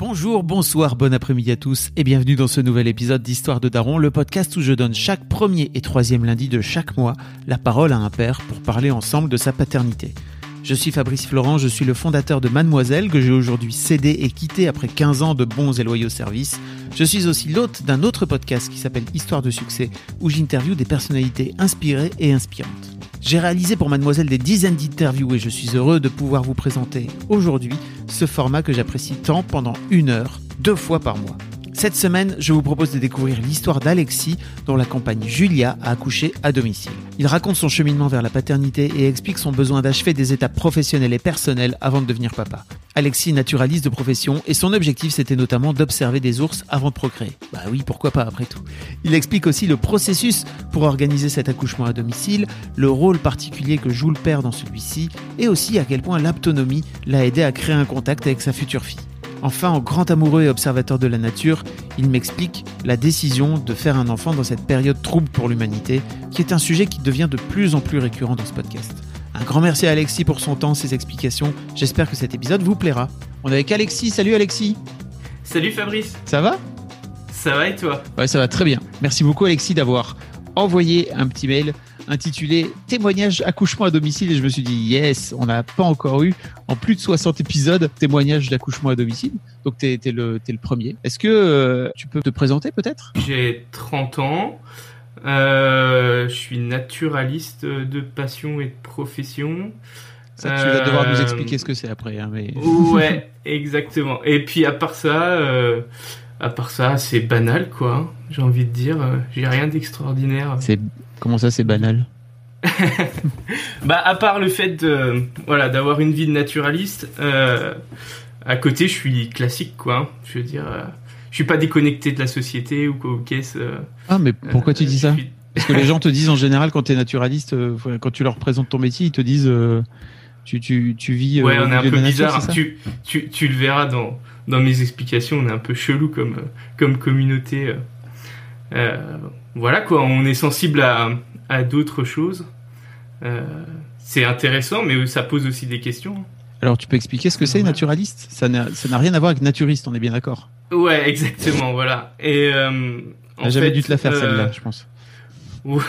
Bonjour, bonsoir, bon après-midi à tous et bienvenue dans ce nouvel épisode d'Histoire de Daron, le podcast où je donne chaque premier et troisième lundi de chaque mois la parole à un père pour parler ensemble de sa paternité. Je suis Fabrice Florent, je suis le fondateur de Mademoiselle que j'ai aujourd'hui cédé et quitté après 15 ans de bons et loyaux services. Je suis aussi l'hôte d'un autre podcast qui s'appelle Histoire de succès où j'interviewe des personnalités inspirées et inspirantes. J'ai réalisé pour Mademoiselle des dizaines d'interviews et je suis heureux de pouvoir vous présenter aujourd'hui ce format que j'apprécie tant pendant une heure, deux fois par mois. Cette semaine, je vous propose de découvrir l'histoire d'Alexis, dont la compagne Julia a accouché à domicile. Il raconte son cheminement vers la paternité et explique son besoin d'achever des étapes professionnelles et personnelles avant de devenir papa. Alexis naturaliste de profession et son objectif c'était notamment d'observer des ours avant de procréer. Bah oui, pourquoi pas après tout. Il explique aussi le processus pour organiser cet accouchement à domicile, le rôle particulier que joue le père dans celui-ci et aussi à quel point l'autonomie l'a aidé à créer un contact avec sa future fille. Enfin, en grand amoureux et observateur de la nature, il m'explique la décision de faire un enfant dans cette période trouble pour l'humanité, qui est un sujet qui devient de plus en plus récurrent dans ce podcast. Un grand merci à Alexis pour son temps, ses explications. J'espère que cet épisode vous plaira. On est avec Alexis. Salut Alexis. Salut Fabrice. Ça va? Ça va et toi? Ouais, ça va très bien. Merci beaucoup Alexis d'avoir envoyé un petit mail intitulé Témoignage accouchement à domicile et je me suis dit yes, on n'a pas encore eu en plus de 60 épisodes témoignage d'accouchement à domicile. Donc tu es, le, le premier. Est-ce que euh, tu peux te présenter peut-être? J'ai 30 ans. Euh, je suis naturaliste de passion et de profession. Ça, tu vas devoir nous expliquer ce que c'est après. Hein, mais... Ouais, exactement. Et puis à part ça, euh, à part ça, c'est banal quoi. J'ai envie de dire, j'ai rien d'extraordinaire. C'est Comment ça, c'est banal? Bah, à part le fait de, voilà, d'avoir une vie de naturaliste, euh, à côté, je suis classique, quoi. Je veux dire, euh, je suis pas déconnecté de la société ou quoi, qu'est-ce. Euh, ah, mais pourquoi tu dis ça Parce que les gens te disent en général, quand tu es naturaliste, quand tu leur présentes ton métier, ils te disent. Tu, tu, tu, vis. Ouais, on est un peu bizarre. Tu, tu, tu, le verras dans, dans mes explications. On est un peu chelou comme, comme communauté. Euh, voilà quoi, on est sensible à, à d'autres choses. Euh, c'est intéressant, mais ça pose aussi des questions. Alors, tu peux expliquer ce que c'est naturaliste? Ça n'a rien à voir avec naturiste, on est bien d'accord Ouais, exactement, voilà. Et euh, j'avais dû te la faire celle-là, euh, je pense.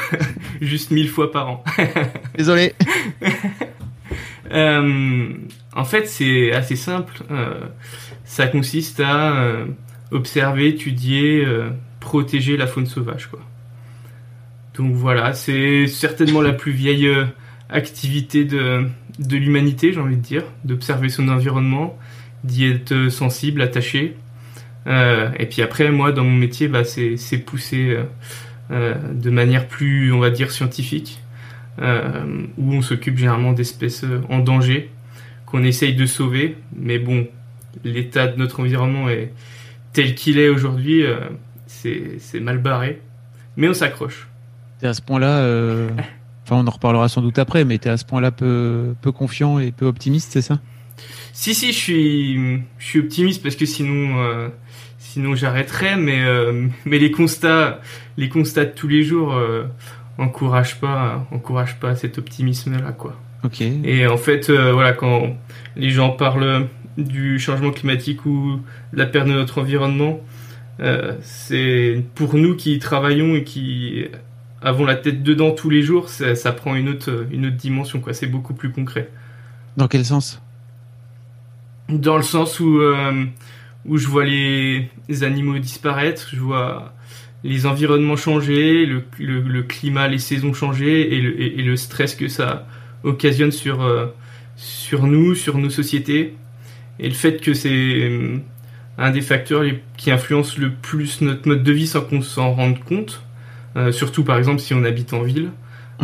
Juste mille fois par an. Désolé. euh, en fait, c'est assez simple. Ça consiste à observer, étudier, protéger la faune sauvage, quoi. Donc voilà, c'est certainement la plus vieille euh, activité de, l'humanité, j'ai envie de dire, d'observer son environnement, d'y être sensible, attaché. Euh, et puis après, moi, dans mon métier, bah, c'est, poussé euh, de manière plus, on va dire, scientifique, où on s'occupe généralement d'espèces en danger, qu'on essaye de sauver. Mais bon, l'état de notre environnement est tel qu'il est aujourd'hui, c'est, mal barré. Mais on s'accroche à ce point-là, euh, enfin on en reparlera sans doute après, mais tu es à ce point-là peu, peu confiant et peu optimiste, c'est ça? Si, si, je suis, je suis optimiste parce que sinon, euh, sinon j'arrêterais, mais, euh, mais les constats, les constats de tous les jours encouragent pas, encouragent pas cet optimisme-là, quoi. Ok. Et en fait, voilà, quand les gens parlent du changement climatique ou de la perte de notre environnement, c'est pour nous qui travaillons et qui avons la tête dedans tous les jours, ça, prend une autre, une autre dimension, quoi. C'est beaucoup plus concret. Dans quel sens? Dans le sens où, euh, où je vois les, animaux disparaître, je vois les environnements changer, le, le, climat, les saisons changer et le, et, le, stress que ça occasionne sur, euh, sur nous, sur nos sociétés. Et le fait que c'est euh, un des facteurs qui influence le plus notre mode de vie sans qu'on s'en rende compte. Euh, surtout par exemple si on habite en ville,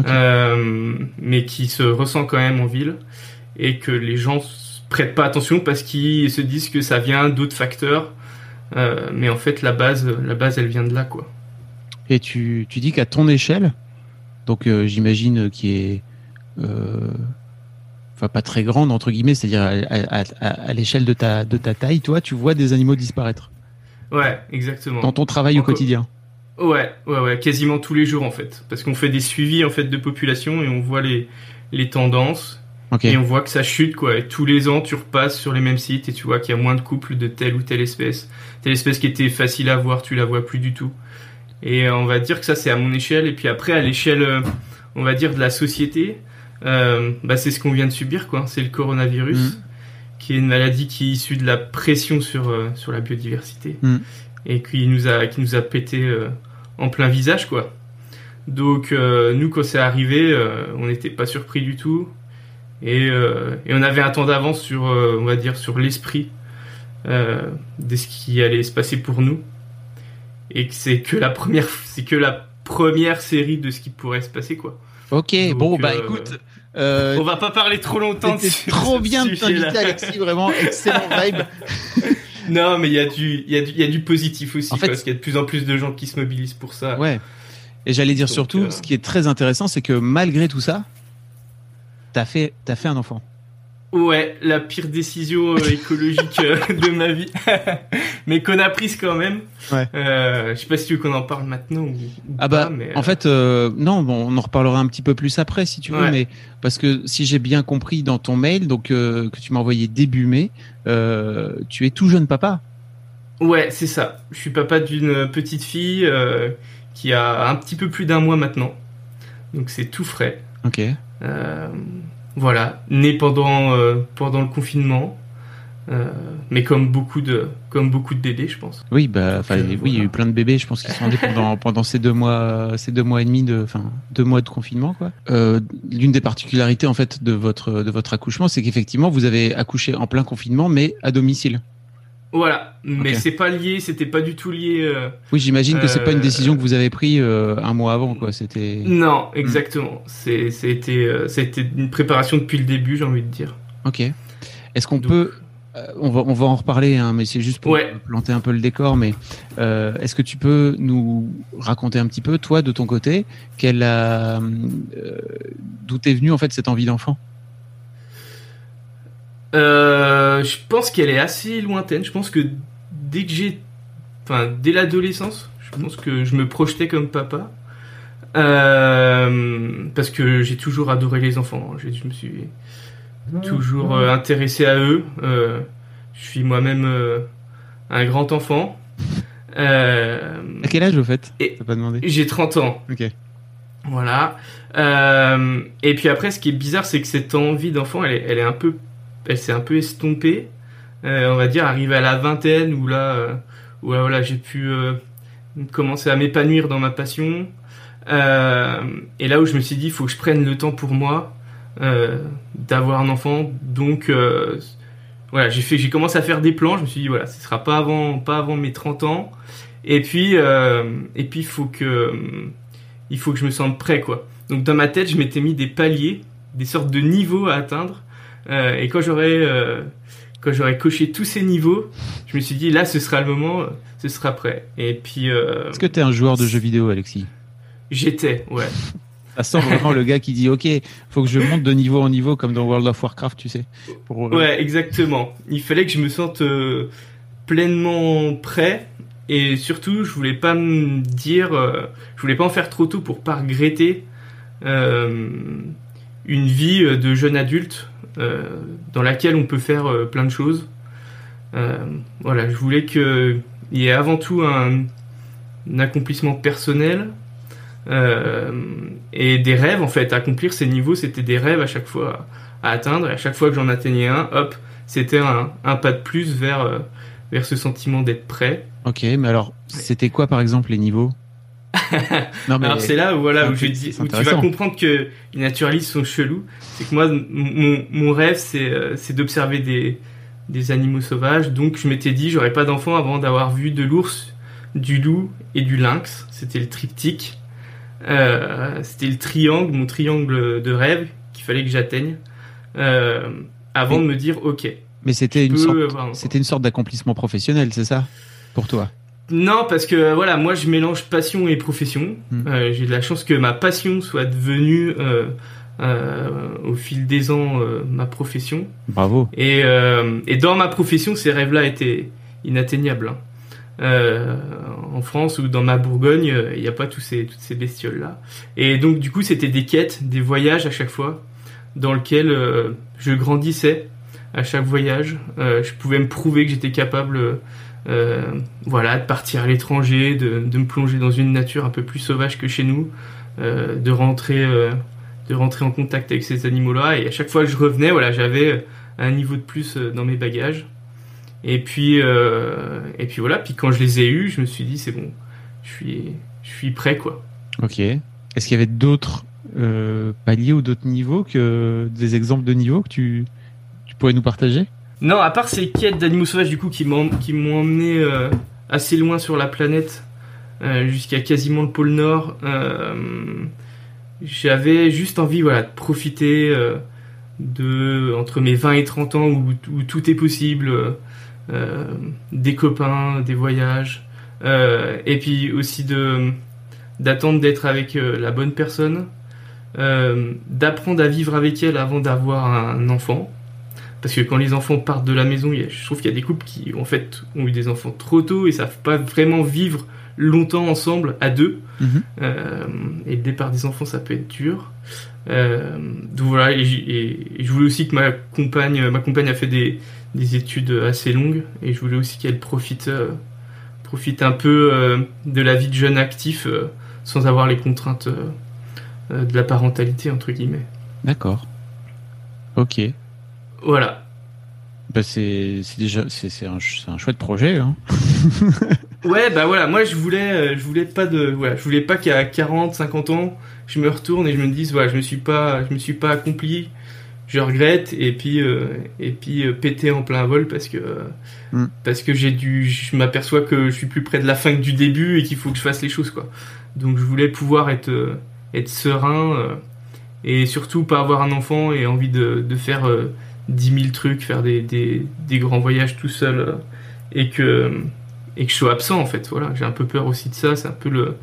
euh, mais qui se ressent quand même en ville, et que les gens prêtent pas attention parce qu'ils se disent que ça vient d'autres facteurs. mais en fait, la base, la base, elle vient de là, quoi. Et tu, tu dis qu'à ton échelle, donc j'imagine qui est enfin pas très grande entre guillemets, c'est-à-dire à, l'échelle de ta de ta taille, toi, tu vois des animaux disparaître. Ouais, exactement. Dans ton travail au quotidien. Ouais, ouais, ouais, quasiment tous les jours en fait, parce qu'on fait des suivis en fait de population et on voit les les tendances. Et on voit que ça chute quoi. Et tous les ans, tu repasses sur les mêmes sites et tu vois qu'il y a moins de couples de telle ou telle espèce. Telle espèce qui était facile à voir, tu la vois plus du tout. Et on va dire que ça c'est à mon échelle. Et puis après à l'échelle, euh, on va dire de la société, euh, bah, c'est ce qu'on vient de subir, quoi. C'est le coronavirus, mm. qui est une maladie qui est issue de la pression sur, euh, sur la biodiversité mm. et qui nous a, qui nous a pété euh, en plein visage, quoi. Donc, nous, quand c'est arrivé, on n'était pas surpris du tout. Et, et on avait un temps d'avance sur, on va dire, sur l'esprit de ce qui allait se passer pour nous. Et que c'est que la première, c'est que la première série de ce qui pourrait se passer, quoi. Ok, bon, bah écoute, euh, on va pas parler trop longtemps. C'était trop bien de t'inviter, Alexis. Vraiment excellent vibe. non, mais il y a du, y a du, il y a du positif aussi en fait, parce qu'il y a de plus en plus de gens qui se mobilisent pour ça. Ouais. Et j'allais dire surtout, euh, ce qui est très intéressant, c'est que malgré tout ça, t'as fait, t'as fait un enfant. Ouais, la pire décision euh, écologique euh, de ma vie, mais qu'on a prise quand même. Ouais. Euh, je sais pas si tu veux qu'on en parle maintenant ou, ah bah, mais en fait non, bon, on en reparlera un petit peu plus après si tu veux, mais parce que si j'ai bien compris dans ton mail, donc que tu m'as envoyé début mai, tu es tout jeune papa. Ouais, c'est ça. Je suis papa d'une petite fille qui a un petit peu plus d'un mois maintenant, donc c'est tout frais. Ok. Voilà, né pendant euh, pendant le confinement. Euh, mais comme beaucoup de comme beaucoup de bébés, je pense. Oui, bah, enfin, oui, il y a eu plein de bébés, je pense, qui sont nés pendant pendant ces deux mois, ces deux mois et demi de, enfin, deux mois de confinement, quoi. Euh, L'une des particularités en fait de votre de votre accouchement, c'est qu'effectivement, vous avez accouché en plein confinement, mais à domicile. Voilà, mais c'est pas lié, c'était pas du tout lié. Euh, oui, j'imagine que c'est pas une décision que vous avez prise euh, un mois avant, quoi. C'était. Non, exactement. C'est, c'était, euh, c'était une préparation depuis le début, j'ai envie de dire. Ok. Est-ce qu'on peut, on va, on va en reparler, hein, mais c'est juste pour planter un peu le décor. Mais est-ce que tu peux nous raconter un petit peu, toi, de ton côté, quelle d'où est venue en fait cette envie d'enfant? Euh, je pense qu'elle est assez lointaine. Je pense que dès que j'ai, enfin, dès l'adolescence, je pense que je me projetais comme papa. Euh, parce que j'ai toujours adoré les enfants. Je, me suis toujours euh, intéressé à eux. je suis moi-même un grand enfant. à quel âge au fait? pas demandé? J'ai 30 ans. Ok. Voilà. et puis après, ce qui est bizarre, c'est que cette envie d'enfant, elle, elle est un peu elle s'est un peu estompée. Euh, on va dire arrivé à la vingtaine où là, euh, où voilà, j'ai pu euh, commencer à m'épanouir dans ma passion. et là où je me suis dit, il faut que je prenne le temps pour moi d'avoir un enfant. Donc voilà, j'ai fait, j'ai commencé à faire des plans. Je me suis dit voilà, ce sera pas avant, pas avant mes 30 ans. Et puis, et puis il faut que, il faut que je me sente prêt quoi. Donc dans ma tête, je m'étais mis des paliers, des sortes de niveaux à atteindre euh, et quand j'aurais euh, quand j'aurais coché tous ces niveaux, je me suis dit là, ce sera le moment, ce sera prêt. Et puis. Euh, Est-ce que tu es un joueur de jeux vidéo, Alexis? J'étais, ouais. Ça sent vraiment le gars qui dit ok, faut que je monte de niveau en niveau comme dans World of Warcraft, tu sais. Pour, Ouais, exactement. Il fallait que je me sente pleinement prêt et surtout je voulais pas me dire, je voulais pas en faire trop tôt pour pas regretter une vie de jeune adulte dans laquelle on peut faire euh, plein de choses. Euh, voilà, je voulais qu'il y ait avant tout un, accomplissement personnel et des rêves en fait. Accomplir ces niveaux, c'était des rêves à chaque fois à atteindre. Et à chaque fois que j'en atteignais un, hop, c'était un, pas de plus vers, vers ce sentiment d'être prêt. Ok, mais alors, c'était quoi par exemple les niveaux? non, mais Alors c'est là où, voilà, où, je dis, où tu vas comprendre que les naturalistes sont chelous. C'est que moi, mon, mon rêve, c'est, euh, d'observer des, des animaux sauvages. Donc je m'étais dit, j'aurais pas d'enfant avant d'avoir vu de l'ours, du loup et du lynx. C'était le triptyque. Euh, c'était le triangle, mon triangle de rêve qu'il fallait que j'atteigne. Euh, avant de me dire ok. Mais c'était une, sorte, c'était une sorte d'accomplissement professionnel, c'est ça? Pour toi? Non, parce que voilà, moi je mélange passion et profession. Hmm. Euh, j'ai de la chance que ma passion soit devenue euh, euh, au fil des ans ma profession. Bravo. Et, et dans ma profession, ces rêves-là étaient inatteignables. Hein. en France ou dans ma Bourgogne, il n'y a pas tous ces, toutes ces bestioles-là. Et donc du coup, c'était des quêtes, des voyages à chaque fois, dans lesquels je grandissais à chaque voyage. Euh, je pouvais me prouver que j'étais capable, euh, voilà, de partir à l'étranger, de, de, me plonger dans une nature un peu plus sauvage que chez nous, euh, de rentrer, de rentrer en contact avec ces animaux-là. Et à chaque fois que je revenais, voilà, j'avais un niveau de plus dans mes bagages. Et puis, et puis voilà. Puis quand je les ai eus, je me suis dit c'est bon, je suis, je suis prêt quoi. Ok. Est-ce qu'il y avait d'autres paliers ou d'autres niveaux que des exemples de niveaux que tu pourrais nous partager? Non, à part ces quêtes d'animaux sauvages du coup qui m'ont emmené euh, assez loin sur la planète, euh, jusqu'à quasiment le pôle Nord. Euh, j'avais juste envie voilà de profiter de entre mes 20 et 30 ans où, tout est possible, des copains, des voyages, et puis aussi de d'attendre d'être avec la bonne personne, d'apprendre à vivre avec elle avant d'avoir un enfant. Parce que quand les enfants partent de la maison, je trouve qu'il y a des couples qui en fait ont eu des enfants trop tôt et savent pas vraiment vivre longtemps ensemble à deux. Mhm. Euh, et le départ des enfants, ça peut être dur. Euh, donc voilà, et, je voulais aussi que ma compagne, ma compagne a fait des, études assez longues et je voulais aussi qu'elle profite, euh, profite un peu de la vie de jeune actif sans avoir les contraintes de la parentalité entre guillemets. D'accord. Ok. Voilà. Bah c'est déjà c'est un, un chouette projet. Hein. ouais bah voilà moi je voulais euh, je voulais pas de voilà je voulais pas qu'à 40 50 ans je me retourne et je me dise voilà je me suis pas je me suis pas accompli je regrette et puis euh, et puis euh, péter en plein vol parce que mm. parce que j'ai dû je m'aperçois que je suis plus près de la fin que du début et qu'il faut que je fasse les choses quoi donc je voulais pouvoir être être serein et surtout pas avoir un enfant et envie de, de faire 10 000 trucs, faire des, des, des grands voyages tout seul euh, et que et que je sois absent en fait. Voilà, j'ai un peu peur aussi de ça. C'est un peu le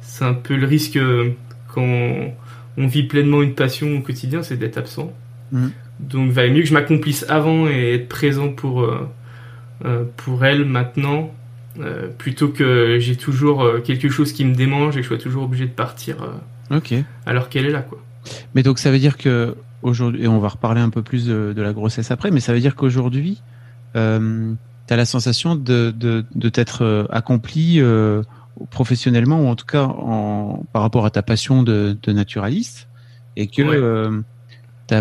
c'est un peu le risque euh, quand on vit pleinement une passion au quotidien, c'est d'être absent. Mm. Donc, il valait mieux que je m'accomplisse avant et être présent pour euh, pour elle maintenant, plutôt que j'ai toujours quelque chose qui me démange et que je sois toujours obligé de partir. Alors qu'elle est là, quoi. Mais donc ça veut dire que aujourd'hui, et on va reparler un peu plus de, la grossesse après, mais ça veut dire qu'aujourd'hui, euh, tu as la sensation de, de, de t'être euh, accompli euh, professionnellement, ou en tout cas en, par rapport à ta passion de, de naturaliste, et que euh, tu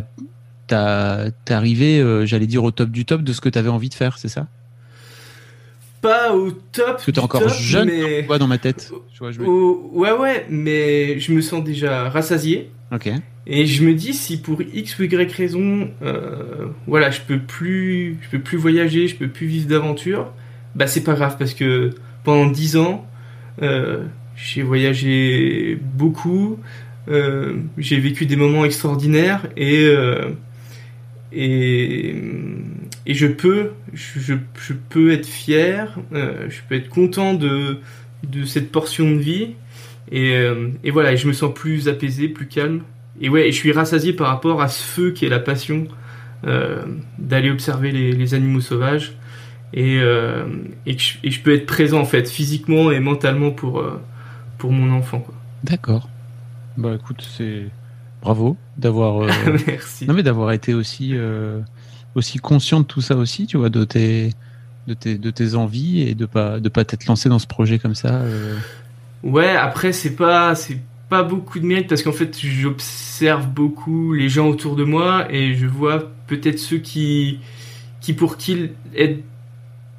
t'es arrivé, j'allais dire, au top du top de ce que tu avais envie de faire, c'est ça? Pas au top. Parce que t'es encore jeune, mais... dans ma tête. Ouais, ouais, mais je me sens déjà rassasié. Et je me dis si pour x ou y raison, euh, voilà, je peux plus, je peux plus voyager, je peux plus vivre d'aventure, bah c'est pas grave parce que pendant 10 ans, euh, j'ai voyagé beaucoup, euh, j'ai vécu des moments extraordinaires et et et je peux, peux être fier, je peux être content de de cette portion de vie et, et voilà, et je me sens plus apaisé, plus calme et ouais, je suis rassasié par rapport à ce feu qui est la passion euh, d'aller observer les, animaux sauvages et, euh, et, je, je, peux être présent en fait physiquement et mentalement pour euh, pour mon enfant. D'accord. Bah écoute, c'est bravo d'avoir Merci. non mais d'avoir été aussi aussi conscient de tout ça aussi, tu vois, de tes de tes de tes envies et de pas de pas t'être lancé dans ce projet comme ça. Ouais, après c'est pas c'est pas beaucoup de mérite parce qu'en fait j'observe beaucoup les gens autour de moi et je vois peut-être ceux qui qui pour qui être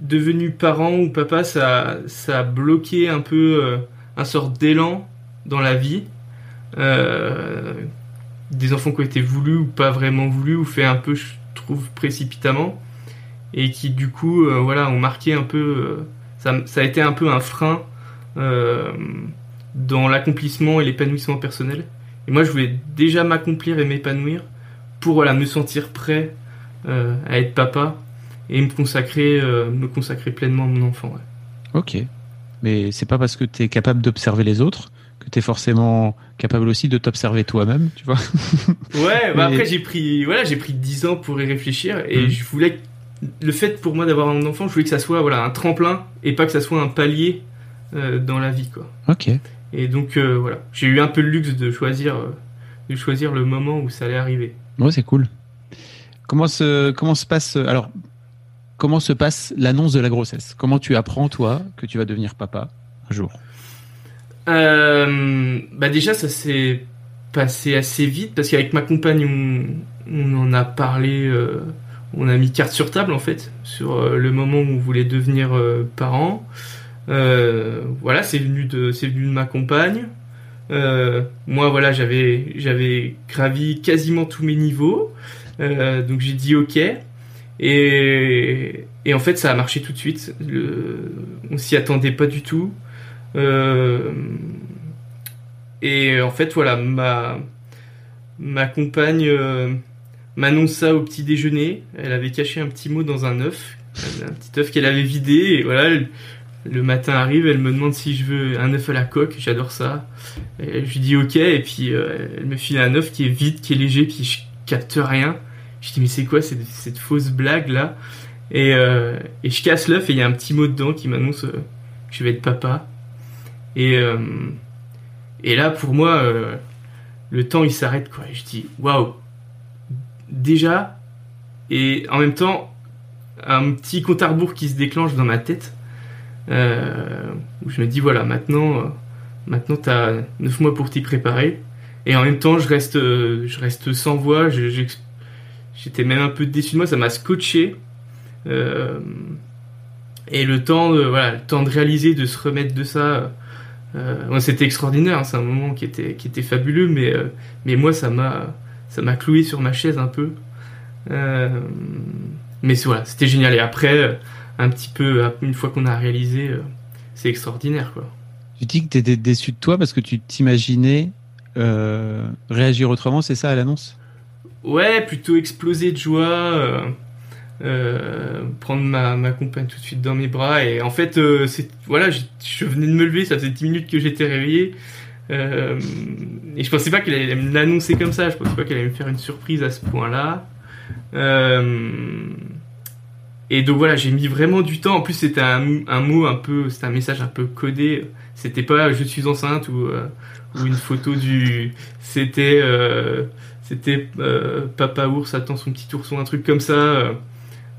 devenu parent ou papa ça ça a bloqué un peu euh, un sort d'élan dans la vie. Euh, des enfants qui ont été voulus ou pas vraiment voulus ou fait un peu je trouve précipitamment et qui du coup euh, voilà ont marqué un peu ça, ça a été un peu un frein dans l'accomplissement et l'épanouissement personnel. Et moi, je voulais déjà m'accomplir et m'épanouir pour voilà, me sentir prêt à être papa et me consacrer, me consacrer pleinement à mon enfant. Ok. Mais c'est pas parce que tu es capable d'observer les autres que tu es forcément capable aussi de t'observer toi-même, tu vois? ouais, bah après j'ai pris voilà, j'ai pris 10 ans pour y réfléchir et mm. je voulais le fait pour moi d'avoir un enfant, je voulais que ça soit voilà un tremplin et pas que ça soit un palier euh, dans la vie quoi. OK. Et donc euh, voilà, j'ai eu un peu le luxe de choisir euh, de choisir le moment où ça allait arriver. Ouais, c'est cool. Comment se comment se passe alors comment se passe l'annonce de la grossesse? Comment tu apprends toi que tu vas devenir papa un jour? Euh, bah déjà, ça s'est passé assez vite parce qu'avec ma compagne, on, en a parlé, euh, on a mis carte sur table en fait sur euh, le moment où on voulait devenir parents. Voilà, c'est venu de, c'est venu de ma compagne. moi, voilà, j'avais, j'avais gravi quasiment tous mes niveaux, donc j'ai dit ok. Et, et en fait, ça a marché tout de suite. Le, on s'y attendait pas du tout. Euh, et en fait, voilà, ma, ma compagne euh, m'annonce ça au petit déjeuner. Elle avait caché un petit mot dans un œuf, un petit œuf qu'elle avait vidé. Voilà, le matin arrive, elle me demande si je veux un œuf à la coque. J'adore ça. Je lui dis ok. Et puis euh, elle me file un œuf qui est vide, qui est léger, puis je capte rien. Je dis mais c'est quoi cette, cette, fausse blague là? Et, et je casse l'œuf et il y a un petit mot dedans qui m'annonce que je vais être papa. Et, euh, et là, pour moi, euh, le temps il s'arrête quoi. je dis waouh, déjà, et en même temps, un petit compte à rebours qui se déclenche dans ma tête, euh, où je me dis voilà, maintenant, maintenant t'as 9 mois pour t'y préparer. Et en même temps, je reste, je reste sans voix. J'étais même un peu déçu de moi, ça m'a scotché. et le temps, voilà, le temps de réaliser, de se remettre de ça, euh, c'était extraordinaire, hein, c'est un moment qui était, qui était fabuleux, mais, euh, mais moi ça m'a, ça m'a cloué sur ma chaise un peu. Euh, mais voilà, c'était génial. Et après, un petit peu, une fois qu'on a réalisé, c'est extraordinaire. Quoi. Tu dis que tu étais déçu de toi parce que tu t'imaginais réagir autrement, c'est ça à l'annonce? Ouais, plutôt exploser de joie. Euh, prendre ma, ma, compagne tout de suite dans mes bras et en fait euh, c'est voilà je, venais de me lever ça faisait 10 minutes que j'étais réveillé euh, et je pensais pas qu'elle allait me l'annoncer comme ça je pensais pas qu'elle allait me faire une surprise à ce point là et donc voilà j'ai mis vraiment du temps en plus c'était un, un, mot un peu c'était un message un peu codé c'était pas je suis enceinte ou, ou une photo du c'était c'était papa ours attend son petit ourson un truc comme ça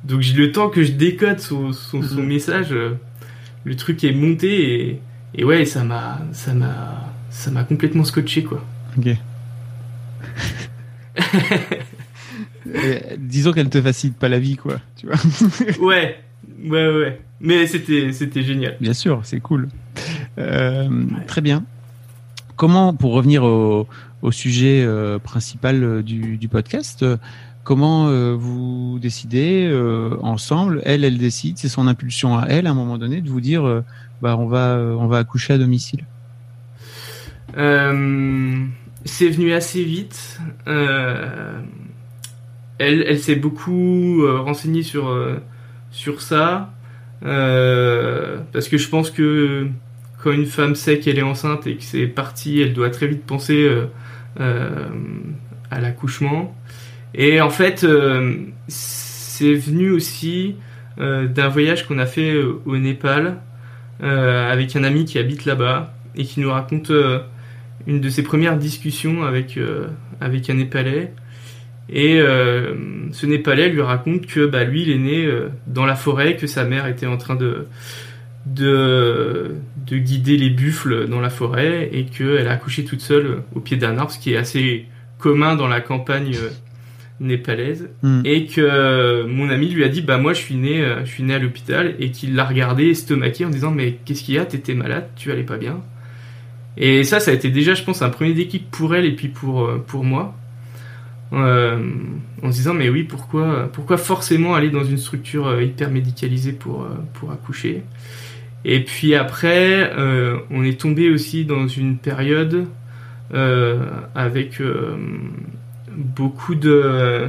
donc j'ai le temps que je décode son, son, mhm. message, euh, le truc est monté et, et ouais, ça m'a, ça m'a, ça m'a complètement scotché quoi. Ok. disons qu'elle te facilite pas la vie quoi, tu vois. ouais, ouais, ouais. Mais c'était, c'était génial. Bien sûr, c'est cool. Euh, très bien. Comment, pour revenir au, au sujet euh, principal du, du podcast, Comment euh, vous décidez euh, ensemble Elle, elle décide. C'est son impulsion à elle, à un moment donné, de vous dire, euh, bah, on va, on va accoucher à domicile. c'est venu assez vite. Elle, s'est beaucoup renseignée sur sur ça, parce que je pense que quand une femme sait qu'elle est enceinte et que c'est parti, elle doit très vite penser à l'accouchement. Et en fait, euh, c'est venu aussi euh, d'un voyage qu'on a fait euh, au Népal avec un ami qui habite là-bas et qui nous raconte une de ses premières discussions avec un Népalais. Et ce Népalais lui raconte que bah, lui, il est né dans la forêt, que sa mère était en train de, de, de guider les buffles dans la forêt et qu'elle a accouché toute seule au pied d'un arbre, ce qui est assez commun dans la campagne népalaise. Hmm. et que euh, mon ami lui a dit bah moi je suis né euh, je suis né à l'hôpital et qu'il l'a regardé estomaqué en disant mais qu'est-ce qu'il y a? T'étais malade tu allais pas bien. Et ça ça a été déjà je pense un premier déclic pour elle et puis pour euh, pour moi en se disant mais oui pourquoi pourquoi forcément aller dans une structure hyper médicalisée pour pour accoucher? Et puis après on est tombé aussi dans une période avec beaucoup de,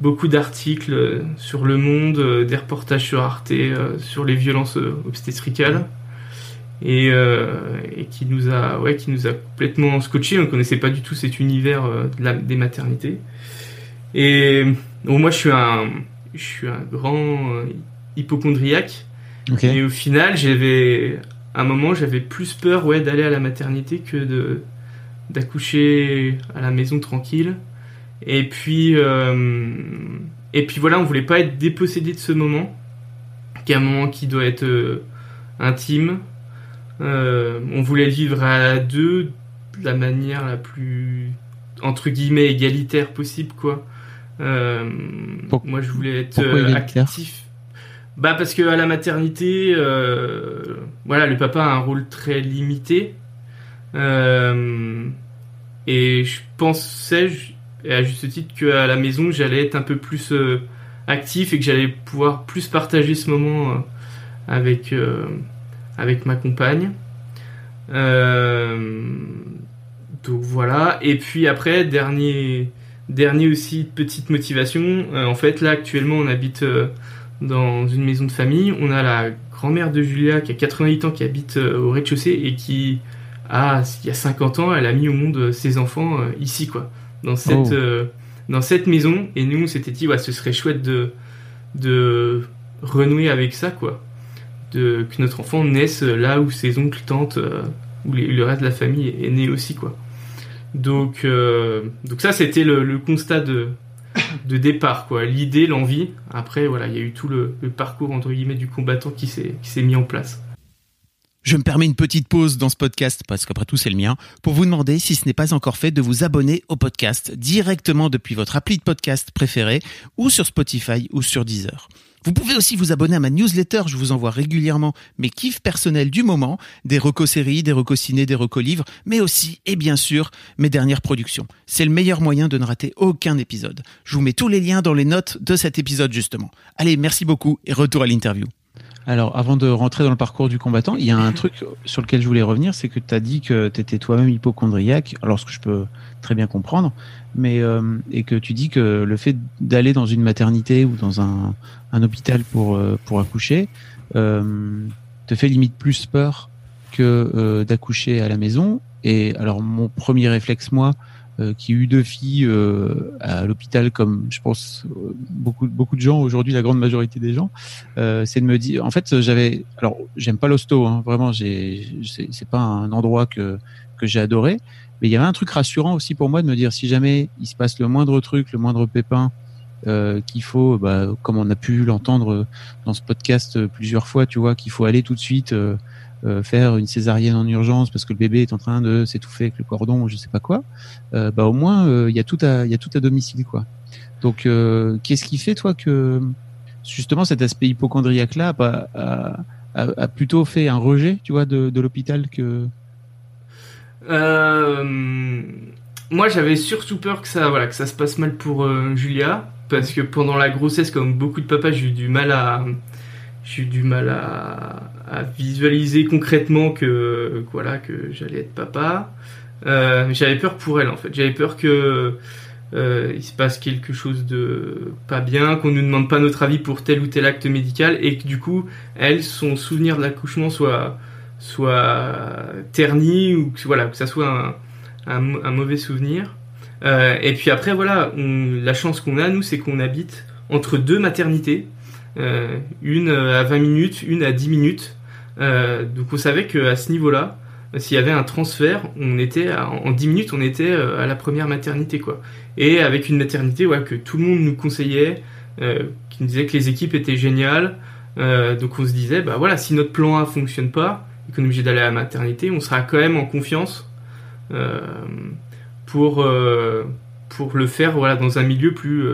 beaucoup d'articles sur Le Monde, des reportages sur Arte sur les violences obstétricales. Et, et, qui nous a ouais qui nous a complètement scotché on connaissait pas du tout cet univers de la, des maternités et bon, moi je suis un je suis un grand hypochondriaque et au final j'avais un moment j'avais plus peur ouais d'aller à la maternité que de d'accoucher à la maison tranquille. Et puis, euh, et puis voilà, on voulait pas être dépossédé de ce moment, qui est un moment qui doit être euh, intime. Euh, on voulait le vivre à deux de la manière la plus entre guillemets égalitaire possible, quoi. moi, je voulais être actif. Bah parce que à la maternité, voilà, le papa a un rôle très limité. Euh, et je pensais, et à juste titre, qu'à la maison, j'allais être un peu plus euh, actif et que j'allais pouvoir plus partager ce moment euh, avec, euh, avec ma compagne. donc voilà. Et puis après, dernier, dernier aussi, petite motivation. en fait, là, actuellement, on habite dans une maison de famille. On a la grand-mère de Julia qui a 88 ans, qui habite au rez-de-chaussée et qui ah, il y a 50 ans, elle a mis au monde euh, ses enfants euh, ici, quoi, dans cette, oh. euh, dans cette maison. Et nous, on s'était dit, ouais, ce serait chouette de, de renouer avec ça, quoi. Que notre enfant naisse là où ses oncles, tantes, où le reste de la famille est, né aussi, quoi. Donc, donc ça, c'était le, constat de, de départ, quoi. L'idée, l'envie. Après, voilà, il y a eu tout le, le parcours, entre guillemets, du combattant qui s'est mis en place. Je me permets une petite pause dans ce podcast, parce qu'après tout c'est le mien, pour vous demander si ce n'est pas encore fait de vous abonner au podcast directement depuis votre appli de podcast préféré ou sur Spotify ou sur Deezer. Vous pouvez aussi vous abonner à ma newsletter, je vous envoie régulièrement mes kiffs personnels du moment, des recos séries, des recos ciné, des recos livres, mais aussi, et bien sûr, mes dernières productions. C'est le meilleur moyen de ne rater aucun épisode. Je vous mets tous les liens dans les notes de cet épisode justement. Allez, merci beaucoup et retour à l'interview. Alors, avant de rentrer dans le parcours du combattant, il y a un truc sur lequel je voulais revenir, c'est que tu as dit que tu étais toi-même hypochondriaque, alors ce que je peux très bien comprendre, mais euh, et que tu dis que le fait d'aller dans une maternité ou dans un, un hôpital pour euh, pour accoucher euh, te fait limite plus peur que d'accoucher à la maison. Et alors mon premier réflexe moi, euh, qui eut deux filles euh, à l'hôpital, comme je pense beaucoup beaucoup de gens aujourd'hui, la grande majorité des gens, euh, c'est de me dire, en fait, j'avais, alors j'aime pas l'hosto, hein, vraiment, j'ai, c'est pas un endroit que que j'ai adoré, mais il y avait un truc rassurant aussi pour moi de me dire si jamais il se passe le moindre truc, le moindre pépin, euh, qu'il faut, bah, comme on a pu l'entendre dans ce podcast plusieurs fois, tu vois, qu'il faut aller tout de suite euh, faire une césarienne en urgence parce que le bébé est en train de s'étouffer avec le cordon ou je sais pas quoi, euh, bah au moins euh, il y a tout à il y a tout à domicile quoi. Donc qu'est-ce qui fait toi que justement cet aspect hypochondriaque là a, a, a, plutôt fait un rejet tu vois de, de l'hôpital que moi j'avais surtout peur que ça que ça se passe mal pour Julia parce que pendant la grossesse comme beaucoup de papas j'ai eu du mal à j'ai eu du mal à, visualiser concrètement que, voilà que j'allais être papa. Euh, j'avais peur pour elle en fait. J'avais peur que euh, il se passe quelque chose de pas bien, qu'on nous demande pas notre avis pour tel ou tel acte médical et que du coup, elle, son souvenir de l'accouchement soit soit terni ou que voilà que ça soit un, un, mauvais souvenir. Euh, et puis après voilà, la chance qu'on a nous, c'est qu'on habite entre deux maternités. Euh, une à 20 minutes, une à 10 minutes. Euh, donc on savait qu'à ce niveau-là, s'il y avait un transfert, on était en 10 minutes, on était à la première maternité quoi. Et avec une maternité ouais, que tout le monde nous conseillait, qui nous disait que les équipes étaient géniales. donc on se disait bah voilà, si notre plan A fonctionne pas et qu'on est obligé d'aller à la maternité, on sera quand même en confiance pour pour le faire voilà dans un milieu plus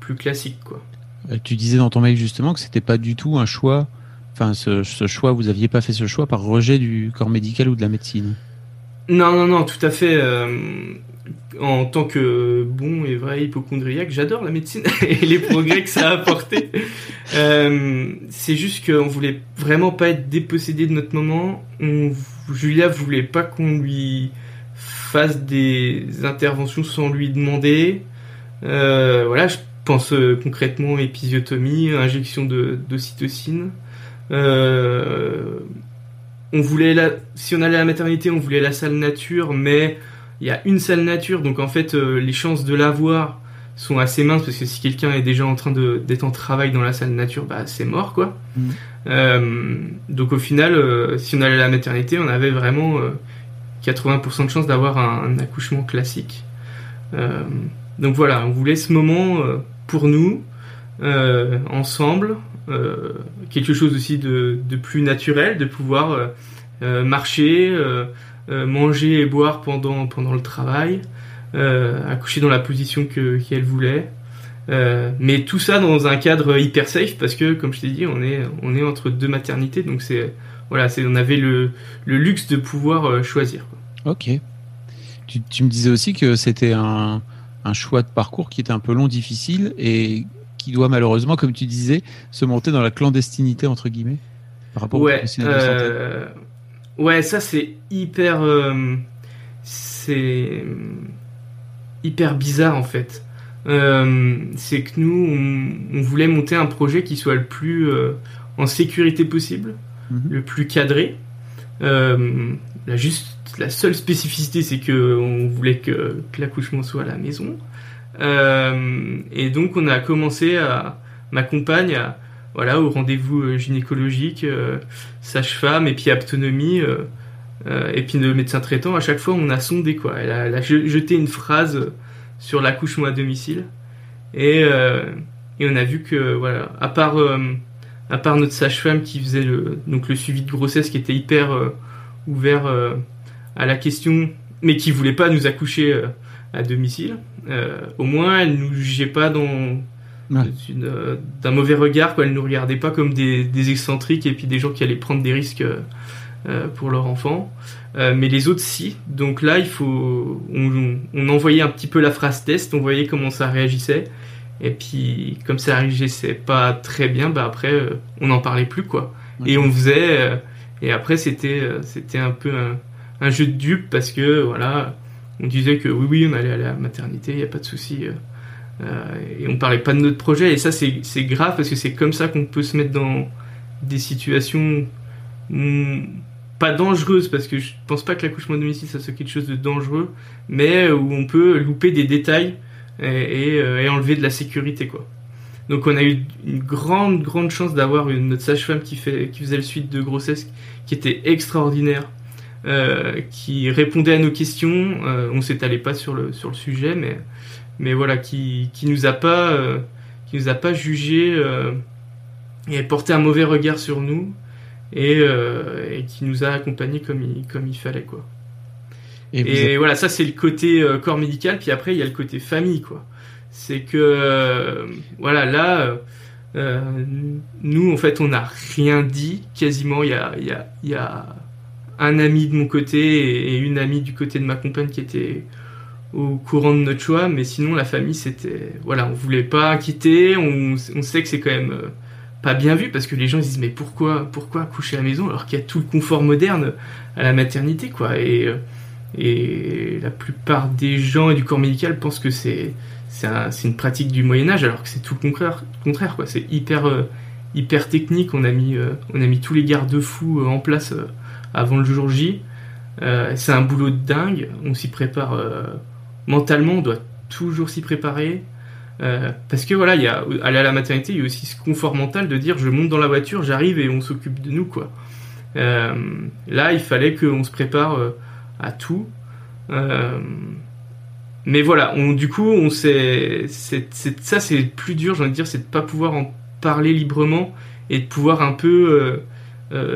plus classique quoi. Euh, tu disais dans ton mail justement que c'était pas du tout un choix. Enfin, ce, choix, vous aviez pas fait ce choix par rejet du corps médical ou de la médecine? Non, non, non, tout à fait. Euh, en tant que bon et vrai hypochondriaque, j'adore la médecine et les progrès que ça a apporté. Euh, c'est juste qu'on voulait vraiment pas être dépossédé de notre moment. On, Julia voulait pas qu'on lui fasse des interventions sans lui demander. voilà, je pense concrètement épisiotomie, injection d'ocytocine. Euh, on voulait la, si on allait à la maternité, on voulait la salle nature, mais il y a une salle nature, donc en fait les chances de l'avoir sont assez minces parce que si quelqu'un est déjà en train d'être en travail dans la salle nature, bah c'est mort quoi. Mm. Euh, donc au final, euh, si on allait à la maternité, on avait vraiment 80% euh, de chances d'avoir un, accouchement classique. donc voilà, on voulait ce moment pour nous, ensemble, quelque chose aussi de, de, plus naturel, de pouvoir marcher, manger et boire pendant, pendant le travail, accoucher dans la position qu'elle voulait. Euh, mais tout ça dans un cadre hyper safe parce que, comme je t'ai dit, on est, on est entre deux maternités, donc c'est voilà, c'est on avait le, le, luxe de pouvoir euh, choisir. Ok. Tu, tu, me disais aussi que c'était un, un choix de parcours qui était un peu long, difficile et qui doit malheureusement, comme tu disais, se monter dans la clandestinité entre guillemets par rapport ouais, au euh, Ouais, ça c'est hyper, c'est hyper bizarre en fait. Euh, c'est que nous, on, voulait monter un projet qui soit le plus euh, en sécurité possible, mhm. le plus cadré. Euh, la, juste, la seule spécificité, c'est que on voulait que, l'accouchement soit à la maison. et donc, on a commencé à ma compagne à voilà au rendez-vous gynécologique, sage-femme et puis autonomie. et puis le médecin traitant, à chaque fois, on a sondé quoi. Elle a, jeté une phrase sur l'accouchement à domicile. Et, euh, on a vu que, voilà, à part, euh, à part notre sage-femme qui faisait le, donc le suivi de grossesse, qui était hyper euh, ouvert à la question, mais qui voulait pas nous accoucher à domicile, au moins elle nous jugeait pas dans d'un mauvais regard, quoi. Elle nous regardait pas comme des, des, excentriques et puis des gens qui allaient prendre des risques pour leur enfant. Euh, mais les autres si. Donc là, il faut, on, on, envoyait un petit peu la phrase test, on voyait comment ça réagissait. Et puis, comme ça réagissait pas très bien, bah après, euh, on n'en parlait plus quoi. Et on faisait. Euh, et après, c'était, c'était un peu un, jeu de dupe parce que voilà, on disait que oui, oui, on allait aller à la maternité, il y a pas de souci. Et on parlait pas de notre projet. Et ça, c'est, grave parce que c'est comme ça qu'on peut se mettre dans des situations pas dangereuse parce que je pense pas que l'accouchement domicile ça soit quelque chose de dangereux, mais où on peut louper des détails et, euh, enlever de la sécurité quoi. Donc on a eu une grande grande chance d'avoir notre sage-femme qui faisait le suite de grossesse qui était extraordinaire, euh, qui répondait à nos questions. Euh, on s'étalait pas sur le sujet, mais mais voilà qui qui nous a pas qui nous a pas jugé et porté un mauvais regard sur nous euh, et, qui nous a accompagnés comme il, comme il fallait quoi. Et, voilà, ça c'est le côté euh, corps médical, puis après il y a le côté famille quoi. C'est que euh, voilà là, nous en fait on n'a rien dit quasiment. Il y a, il y, a, il y a un ami de mon côté et une amie du côté de ma compagne qui était au courant de notre choix, mais sinon la famille c'était voilà, on voulait pas inquiéter, on, on sait que c'est quand même pas bien vu parce que les gens disent mais pourquoi pourquoi coucher à la maison alors qu'il y a tout le confort moderne à la maternité quoi. Et euh, et la plupart des gens et du corps médical pensent que c'est c'est une pratique du Moyen Âge alors que c'est tout le contraire contraire quoi. C'est hyper euh, hyper technique. On a mis euh, on a mis tous les garde-fous en place avant le jour J. C'est un boulot de dingue. On s'y prépare mentalement on doit toujours s'y préparer euh, parce que voilà, aller à la maternité, il y a aussi ce confort mental de dire je monte dans la voiture, j'arrive et on s'occupe de nous quoi. Euh, là, il fallait qu'on se prépare euh, à tout. mais voilà, on, du coup, on sait, ça c'est plus dur, j'ai envie de dire, c'est de pas pouvoir en parler librement et de pouvoir un peu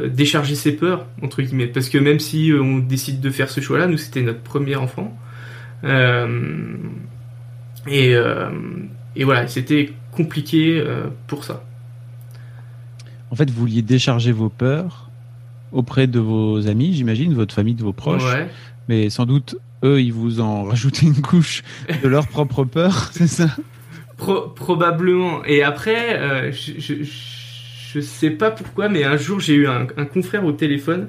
décharger ses peurs entre guillemets. Parce que même si on décide de faire ce choix-là, nous c'était notre premier enfant. Et, euh, et voilà, c'était compliqué euh, pour ça. En fait, vous vouliez décharger vos peurs auprès de vos amis, j'imagine, votre famille, de vos proches. Mais sans doute, eux, ils vous ont rajouté une couche de leur propre peur, c'est ça? Probablement. Et après, euh, je, je, sais pas pourquoi, mais un jour, j'ai eu un, confrère au téléphone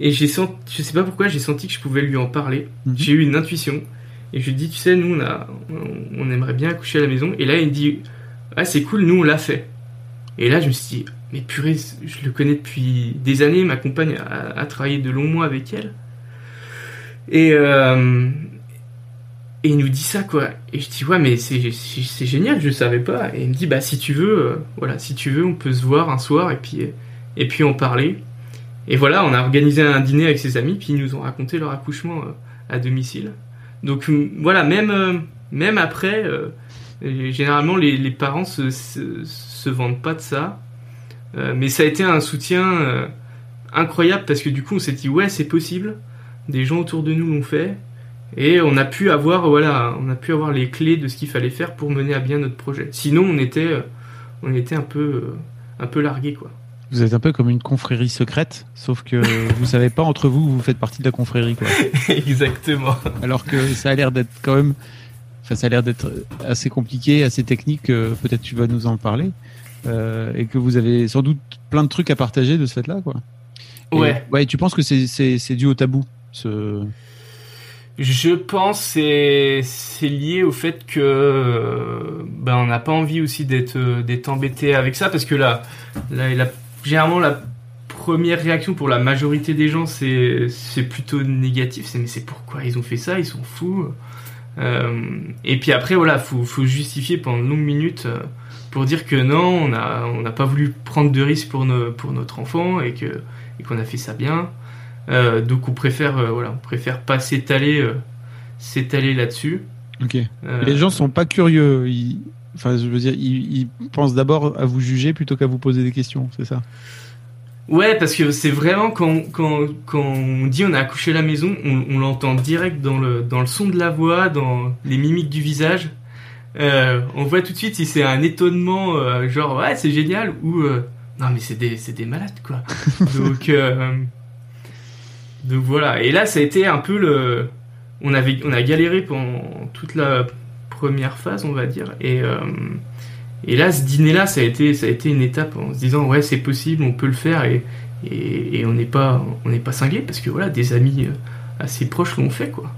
et j'ai senti, je sais pas pourquoi, j'ai senti que je pouvais lui en parler. Mhm. J'ai eu une intuition Et je lui dis, tu sais, nous, on, a, on, aimerait bien accoucher à la maison. Et là, il me dit, ah, c'est cool, nous, on l'a fait. Et là, je me suis dit, mais purée, je le connais depuis des années, ma compagne a, travaillé de longs mois avec elle. Et, euh, et il nous dit ça, quoi. Et je dis, ouais, mais c'est génial, je savais pas. Et il me dit, bah, si tu veux, euh, voilà, si tu veux, on peut se voir un soir et puis, et puis en parler. Et voilà, on a organisé un dîner avec ses amis, puis ils nous ont raconté leur accouchement euh, à domicile. Donc voilà, même, même après, généralement, les, les parents se, se, vendent pas de ça. mais ça a été un soutien incroyable parce que du coup, on s'est dit, ouais, c'est possible. Des gens autour de nous l'ont fait et on a pu avoir voilà on a pu avoir les clés de ce qu'il fallait faire pour mener à bien notre projet sinon on était euh, on était un peu euh, un peu largué quoi vous êtes un peu comme une confrérie secrète sauf que vous savez pas entre vous vous faites partie de la confrérie quoi. Exactement. Alors que ça a l'air d'être quand même enfin ça a l'air d'être assez compliqué assez technique peut-être tu vas nous en parler euh, et que vous avez sans doute plein de trucs à partager de ce fait là quoi ouais. ouais tu penses que c'est dû au tabou ce je pense c'est c'est lié au fait que ben on n'a pas envie aussi d'être d'être embêté avec ça parce que là, là, généralement la première réaction pour la majorité des gens c'est c'est plutôt négatif c'est mais c'est pourquoi ils ont fait ça? Ils sont fous euh, et puis après voilà faut faut justifier pendant de longues minutes euh, pour dire que non on a on n'a pas voulu prendre de risques pour nos, pour notre enfant et que et qu'on a fait ça bien euh, donc on préfère, euh, voilà, on préfère pas s'étaler, s'étaler là-dessus. Ok. les gens sont pas curieux. Ils, enfin, je veux dire, ils, pensent d'abord à vous juger plutôt qu'à vous poser des questions, c'est ça? Ouais, parce que c'est vraiment quand, quand, quand on dit on a accouché à la maison, on, l'entend direct dans le, dans le son de la voix, dans les mimiques du visage. on voit tout de suite si c'est un étonnement, genre ouais c'est génial, ou non mais c'est des, des malades quoi. Donc donc voilà. Et là, ça a été un peu le. On, avait, on a galéré pendant toute la première phase, on va dire. Et, euh, et là, ce dîner-là, ça, a été, ça a été une étape en se disant ouais, c'est possible, on peut le faire et, et, on n'est pas, on n'est pas cinglé parce que voilà, des amis euh, assez proches l'ont fait, quoi.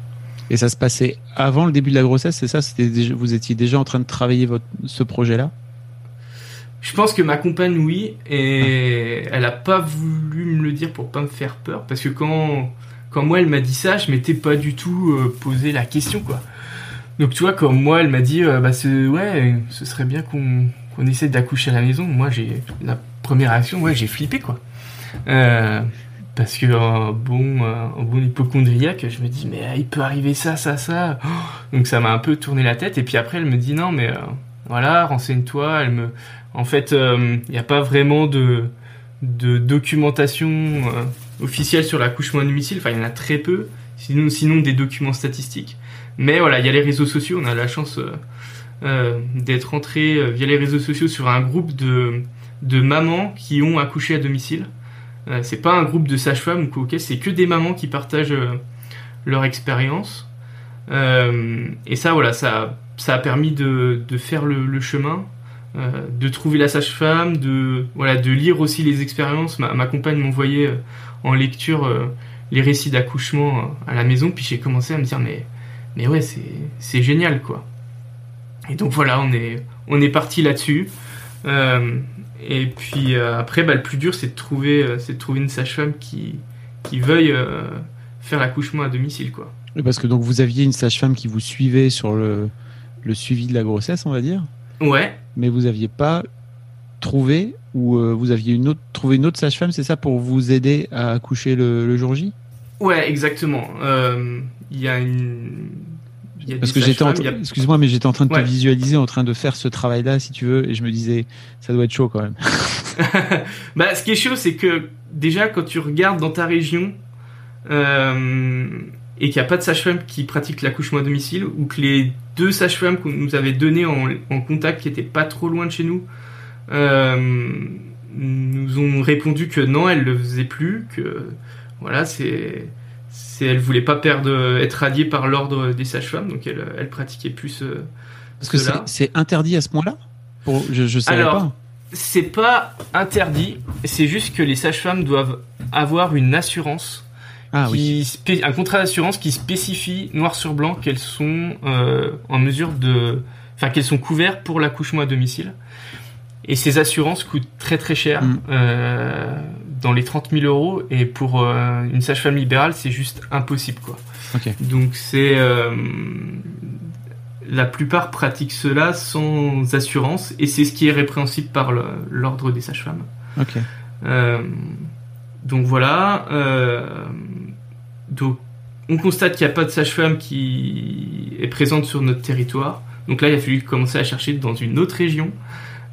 Et ça se passait avant le début de la grossesse, c'est ça? C'était Vous étiez déjà en train de travailler votre, ce projet-là? Je pense que ma compagne, oui, et elle a pas voulu me le dire pour pas me faire peur, parce que quand, quand moi elle m'a dit ça, je m'étais pas du tout euh, posé la question, quoi. Donc tu vois, comme moi elle m'a dit, euh, bah ouais, ce serait bien qu'on qu'on essaie d'accoucher à la maison. Moi j'ai la première réaction, ouais, j'ai flippé, quoi. Euh, parce que bon, un bon hypochondriaque, je me dis mais il peut arriver ça, ça, ça. Donc ça m'a un peu tourné la tête. Et puis après elle me dit non mais voilà, renseigne-toi. Elle me en fait, il euh, n'y a pas vraiment de, de documentation euh, officielle sur l'accouchement à domicile. Enfin, il y en a très peu, sinon, sinon des documents statistiques. Mais voilà, il y a les réseaux sociaux. On a la chance euh, d'être entré via les réseaux sociaux sur un groupe de, de mamans qui ont accouché à domicile. c'est pas un groupe de sages-femmes ou quoi, c'est que des mamans qui partagent leur expérience. et ça, voilà, ça, ça a permis de, de faire le, chemin euh, de trouver la sage-femme, de voilà, de lire aussi les expériences. Ma, compagne m'envoyait euh, en lecture euh, les récits d'accouchement à la maison, puis j'ai commencé à me dire mais mais ouais c'est génial quoi. Et donc voilà, on est on est parti là-dessus. et puis après, bah, le plus dur, c'est de trouver, c'est de trouver une sage-femme qui, qui veuille faire l'accouchement à domicile, quoi. parce que donc vous aviez une sage-femme qui vous suivait sur le, le suivi de la grossesse, on va dire. Ouais. Mais vous aviez pas trouvé ou euh, vous aviez une autre, trouvé une autre sage-femme, c'est ça, pour vous aider à accoucher le, jour J? Ouais, exactement. Euh, il y a une. Parce que j'étais, excuse-moi, mais j'étais en train de te visualiser, en train de faire ce travail-là, si tu veux, et je me disais, ça doit être chaud quand même. bah, ce qui est chaud, c'est que déjà quand tu regardes dans ta région, euh, et qu'il n'y a pas de sage-femme qui pratique l'accouchement à domicile, ou que les deux sages-femmes qu'on nous avait données en, contact, qui étaient pas trop loin de chez nous, euh, nous ont répondu que non, elles le faisaient plus, que voilà, c'est c'est elle voulait pas perdre être radiée par l'ordre des sages-femmes, donc elle, elle pratiquait plus. Euh, Parce que c'est interdit à ce point-là? Je, je savais Alors, pas. C'est pas interdit, c'est juste que les sages-femmes doivent avoir une assurance ah, oui. un contrat d'assurance qui spécifie noir sur blanc qu'elles sont en mesure de, enfin qu'elles sont couvertes pour l'accouchement à domicile. Et ces assurances coûtent très très cher, mm. euh, dans les 30 000 euros. Et pour euh, une sage-femme libérale, c'est juste impossible, quoi. Donc c'est euh, la plupart pratiquent cela sans assurance, et c'est ce qui est répréhensible par l'ordre des sages-femmes. donc voilà. donc on constate qu'il n'y a pas de sage-femme qui est présente sur notre territoire. Donc là, il a fallu commencer à chercher dans une autre région.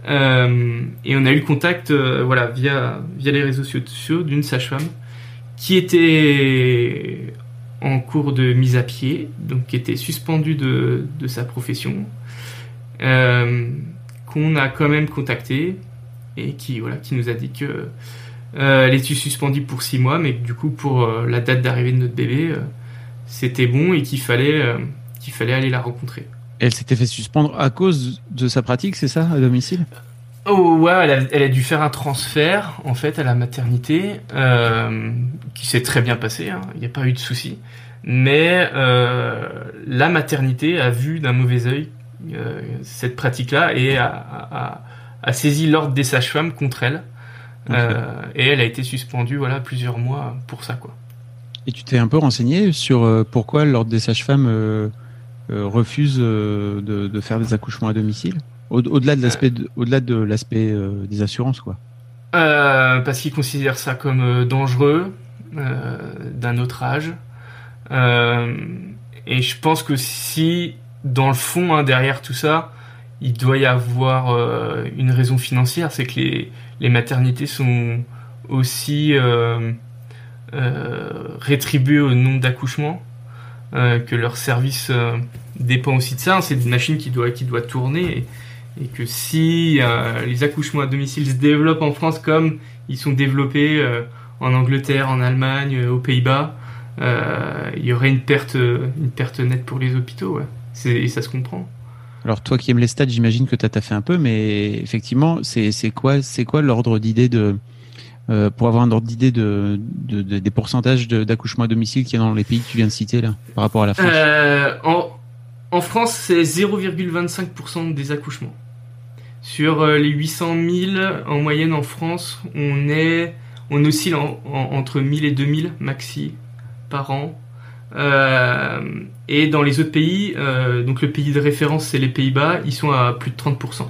Euh, et on a eu contact euh, voilà, via, via les réseaux sociaux d'une sage-femme qui était en cours de mise à pied, donc qui était suspendue de, de sa profession, euh, qu'on a quand même contacté et qui, voilà, qui nous a dit que elle était suspendue pour six mois, mais que du coup pour la date d'arrivée de notre bébé, c'était bon et qu'il fallait, qu'il fallait aller la rencontrer. Elle s'était fait suspendre à cause de sa pratique, c'est ça, à domicile? Oh ouais, elle a, dû faire un transfert en fait à la maternité euh, qui s'est très bien passé. Hein. Il n'y a pas eu de souci, mais euh, la maternité a vu d'un mauvais œil euh, cette pratique-là et a, saisi l'ordre des sages-femmes contre elle. et elle a été suspendue voilà plusieurs mois pour ça quoi. Et tu t'es un peu renseigné sur pourquoi l'ordre des sages-femmes euh, refuse euh, de, faire des accouchements à domicile Au-delà de l'aspect, au-delà de l'aspect euh, des assurances, quoi. parce qu'ils considèrent ça comme dangereux d'un autre âge. et je pense que si, dans le fond, hein, derrière tout ça, il doit y avoir une raison financière, c'est que les, maternités sont aussi rétribuées au nombre d'accouchements. Euh, que leur service euh, dépend aussi de ça. C'est une machine qui doit, qui doit tourner et, que si euh, les accouchements à domicile se développent en France comme ils sont développés en Angleterre, en Allemagne, aux Pays-Bas, il y aurait une perte, une perte nette pour les hôpitaux. Et ça se comprend. Alors toi qui aimes les stats, j'imagine que tu as taffé un peu, mais effectivement, c'est quoi, quoi l'ordre d'idée de, euh, pour avoir un ordre d'idée de, des pourcentages d'accouchements à domicile qu'il y a dans les pays que tu viens de citer là, par rapport à la France euh, en, France, c'est 0,25% des accouchements. Sur euh, les 800 000 en moyenne en France, on est, on oscille entre 1000 et 2000 maxi par an. et dans les autres pays, donc le pays de référence c'est les Pays-Bas, ils sont à plus de 30%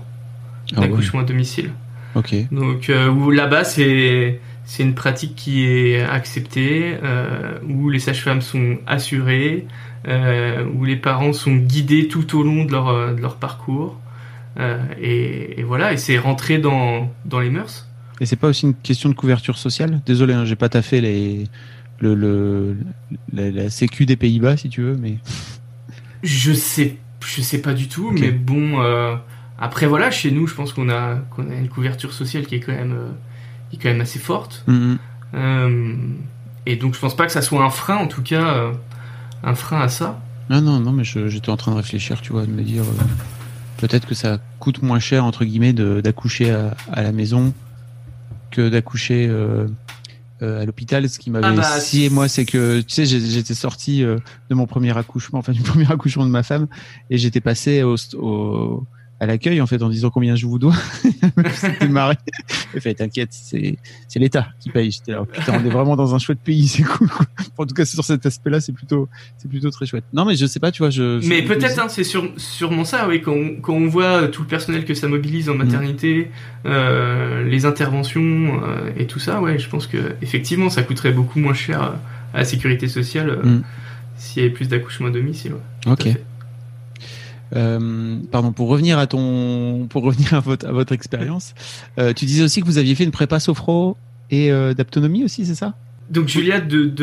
ah d'accouchements à domicile. Ok. Donc euh, là-bas c'est c'est une pratique qui est acceptée, euh, où les sages-femmes sont assurées, euh, où les parents sont guidés tout au long de leur, de leur parcours. Euh, et, et, voilà, et c'est rentré dans, dans les mœurs. Et c'est pas aussi une question de couverture sociale? Désolé, hein, j'ai pas taffé les, le, le, la, sécu des Pays-Bas, si tu veux, mais... Je sais, je sais pas du tout, mais bon... Après voilà, chez nous, je pense qu'on a, qu'on a une couverture sociale qui est quand même, euh, qui est quand même assez forte. Mm-hmm. Euh, et donc je pense pas que ça soit un frein, en tout cas, euh, un frein à ça. Non, non, non, mais j'étais en train de réfléchir, tu vois, de me dire peut-être que ça coûte moins cher entre guillemets d'accoucher à, à, la maison que d'accoucher à l'hôpital. Ce qui m'avait ah bah, scié moi, c'est que tu sais, j'étais sorti de mon premier accouchement, enfin du premier accouchement de ma femme, et j'étais passé au, au à l'accueil en fait en disant combien je vous dois. C'était marré. Et fait t'inquiète, c'est c'est l'État qui paye. J'étais là, putain, on est vraiment dans un chouette pays, c'est cool. En tout cas, sur cet aspect-là, c'est plutôt c'est plutôt très chouette. Non, mais je sais pas, tu vois, je. mais peut-être, hein, c'est sur, sûrement ça, oui, quand on, quand on voit tout le personnel que ça mobilise en maternité, euh, les interventions euh, et tout ça, ouais, je pense que effectivement, ça coûterait beaucoup moins cher à la sécurité sociale euh, mm. s'il y avait plus d'accouchements à domicile. Ouais, ok. Euh, pardon, pour revenir à ton, pour revenir à votre, expérience, euh, tu disais aussi que vous aviez fait une prépa sophro et euh, d'aptonomie aussi, c'est ça? Donc Julia, de,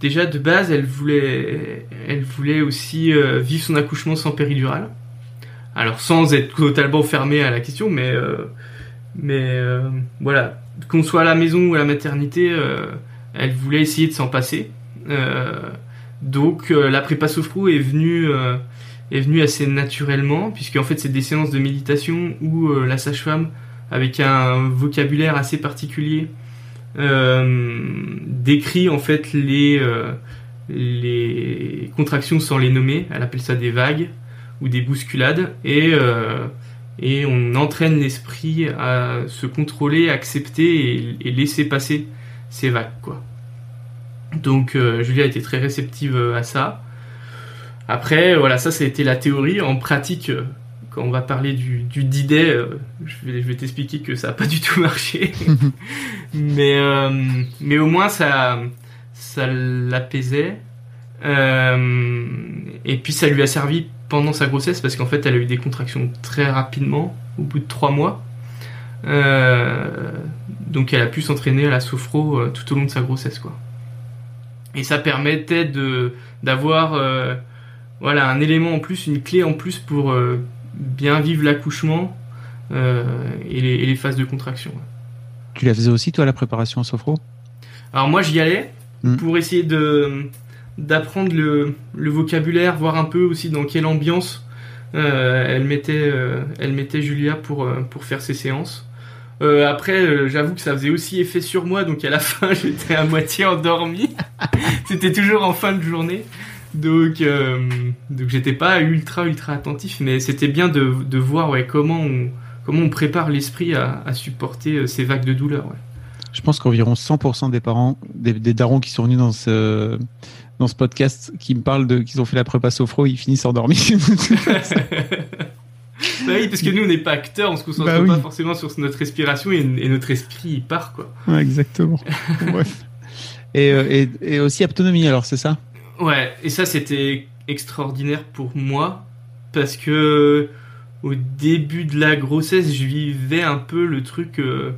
déjà de base, elle voulait, elle voulait aussi euh, vivre son accouchement sans péridurale. Alors sans être totalement fermée à la question, mais mais voilà, qu'on soit à la maison ou à la maternité, elle voulait essayer de s'en passer. donc la prépa sophro est venue est venu assez naturellement, puisque en fait c'est des séances de méditation où euh, la sage-femme, avec un vocabulaire assez particulier, décrit en fait les les contractions sans les nommer. Elle appelle ça des vagues ou des bousculades et on entraîne l'esprit à se contrôler, accepter et, laisser passer ces vagues quoi. Donc euh, Julia était très réceptive euh, à ça. Après voilà ça ça a été la théorie. En pratique euh, quand on va parler du, du D-Day, je vais, je vais t'expliquer que ça n'a pas du tout marché. mais, mais au moins ça, ça l'apaisait. et puis ça lui a servi pendant sa grossesse parce qu'en fait elle a eu des contractions très rapidement au bout de trois mois. Euh, donc elle a pu s'entraîner à la sophro euh, tout au long de sa grossesse quoi. Et ça permettait de d'avoir euh, voilà un élément en plus, une clé en plus pour bien vivre l'accouchement et les, phases de contraction. Tu la faisais aussi toi la préparation à sophro Alors moi j'y allais hmm. pour essayer de d'apprendre le, le, vocabulaire, voir un peu aussi dans quelle ambiance euh, elle mettait euh, elle mettait Julia pour euh, pour faire ses séances. après, j'avoue que ça faisait aussi effet sur moi, donc à la fin, j'étais à moitié endormi. C'était toujours en fin de journée, donc donc j'étais pas ultra ultra attentif, mais c'était bien de, de voir ouais comment on comment on prépare l'esprit à, à supporter ces vagues de douleur. Ouais. Je pense qu'environ 100% des parents, des, des darons qui sont venus dans ce dans ce podcast qui me parlent de qu'ils ont fait la prépa sophro, ils finissent endormis. bah oui, parce que nous on n'est pas acteurs, on se concentre bah pas forcément sur notre respiration et, notre esprit il part quoi. Ouais, exactement. et, euh, et, et, aussi autonomie alors c'est ça? Ouais, et ça c'était extraordinaire pour moi parce que au début de la grossesse je vivais un peu le truc euh,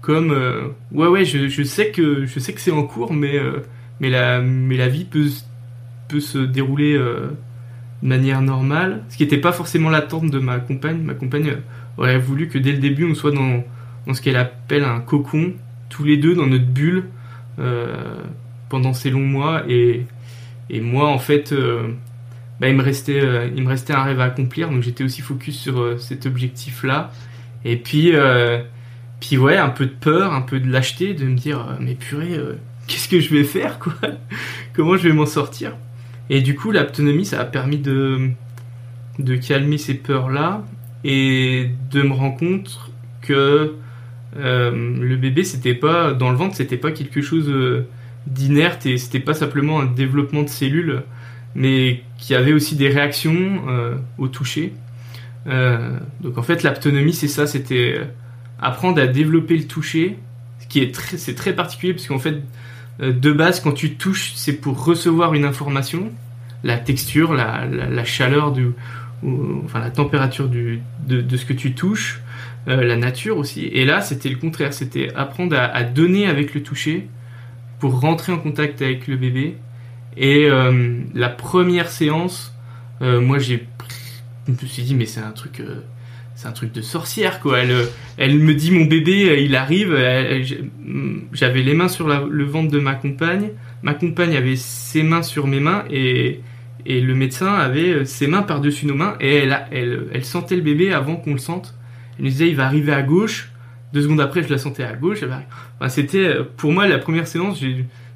comme euh, ouais ouais je, je, sais que je sais que c'est en cours mais mais la, mais la vie peut, peut se dérouler euh, de manière normale, ce qui n'était pas forcément l'attente de ma compagne. Ma compagne euh, aurait voulu que dès le début on soit dans, dans ce qu'elle appelle un cocon, tous les deux dans notre bulle euh, pendant ces longs mois, et, et moi en fait, bah, il, me restait, il me restait un rêve à accomplir, donc j'étais aussi focus sur cet objectif-là. Et puis, puis ouais, un peu de peur, un peu de lâcheté, de me dire, mais purée, qu'est-ce que je vais faire quoi? Comment je vais m'en sortir? Et du coup, l'autonomie, ça a permis de, de calmer ces peurs-là et de me rendre compte que euh, le bébé, c'était pas dans le ventre, c'était pas quelque chose euh, d'inerte et c'était pas simplement un développement de cellules, mais qui avait aussi des réactions euh, au toucher. donc en fait, l'autonomie, c'est ça, c'était apprendre à développer le toucher, ce qui est très, c'est très particulier parce qu'en fait, euh, de base, quand tu touches, c'est pour recevoir une information, la texture, la, chaleur, du, enfin la température du, de, ce que tu touches, euh, la nature aussi. Et là, c'était le contraire, c'était apprendre à, donner avec le toucher pour rentrer en contact avec le bébé. Et euh, la première séance, moi j'ai, je me suis dit mais c'est un truc c'est un truc de sorcière quoi. Elle, elle me dit mon bébé, il arrive. J'avais les mains sur le ventre de ma compagne. Ma compagne avait ses mains sur mes mains et, et le médecin avait ses mains par-dessus nos mains et elle, elle, elle sentait le bébé avant qu'on le sente. Elle nous disait il va arriver à gauche. Deux secondes après, je la sentais à gauche. Enfin, c'était pour moi la première séance,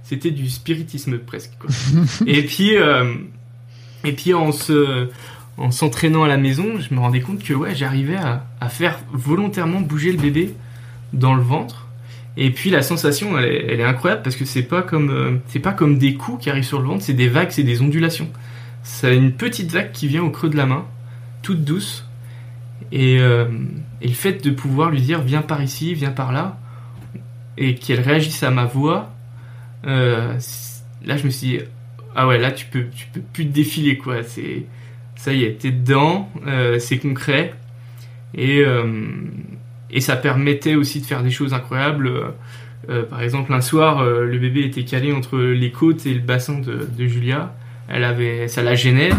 c'était du spiritisme presque. Quoi. et puis euh, et puis on se en s'entraînant à la maison, je me rendais compte que ouais, j'arrivais à, faire volontairement bouger le bébé dans le ventre. Et puis la sensation, elle est, incroyable parce que c'est pas comme euh, c'est pas comme des coups qui arrivent sur le ventre, c'est des vagues, c'est des ondulations. C'est une petite vague qui vient au creux de la main, toute douce. Et, euh, et le fait de pouvoir lui dire viens par ici, viens par là, et qu'elle réagisse à ma voix, euh, là je me suis dit ah ouais là tu peux tu peux plus te défiler quoi. C'est ça y est, t'es dedans, euh, c'est concret. Et, euh, et ça permettait aussi de faire des choses incroyables. Par exemple, un soir, le bébé était calé entre les côtes et le bassin de, Julia. Elle avait, ça la gênait,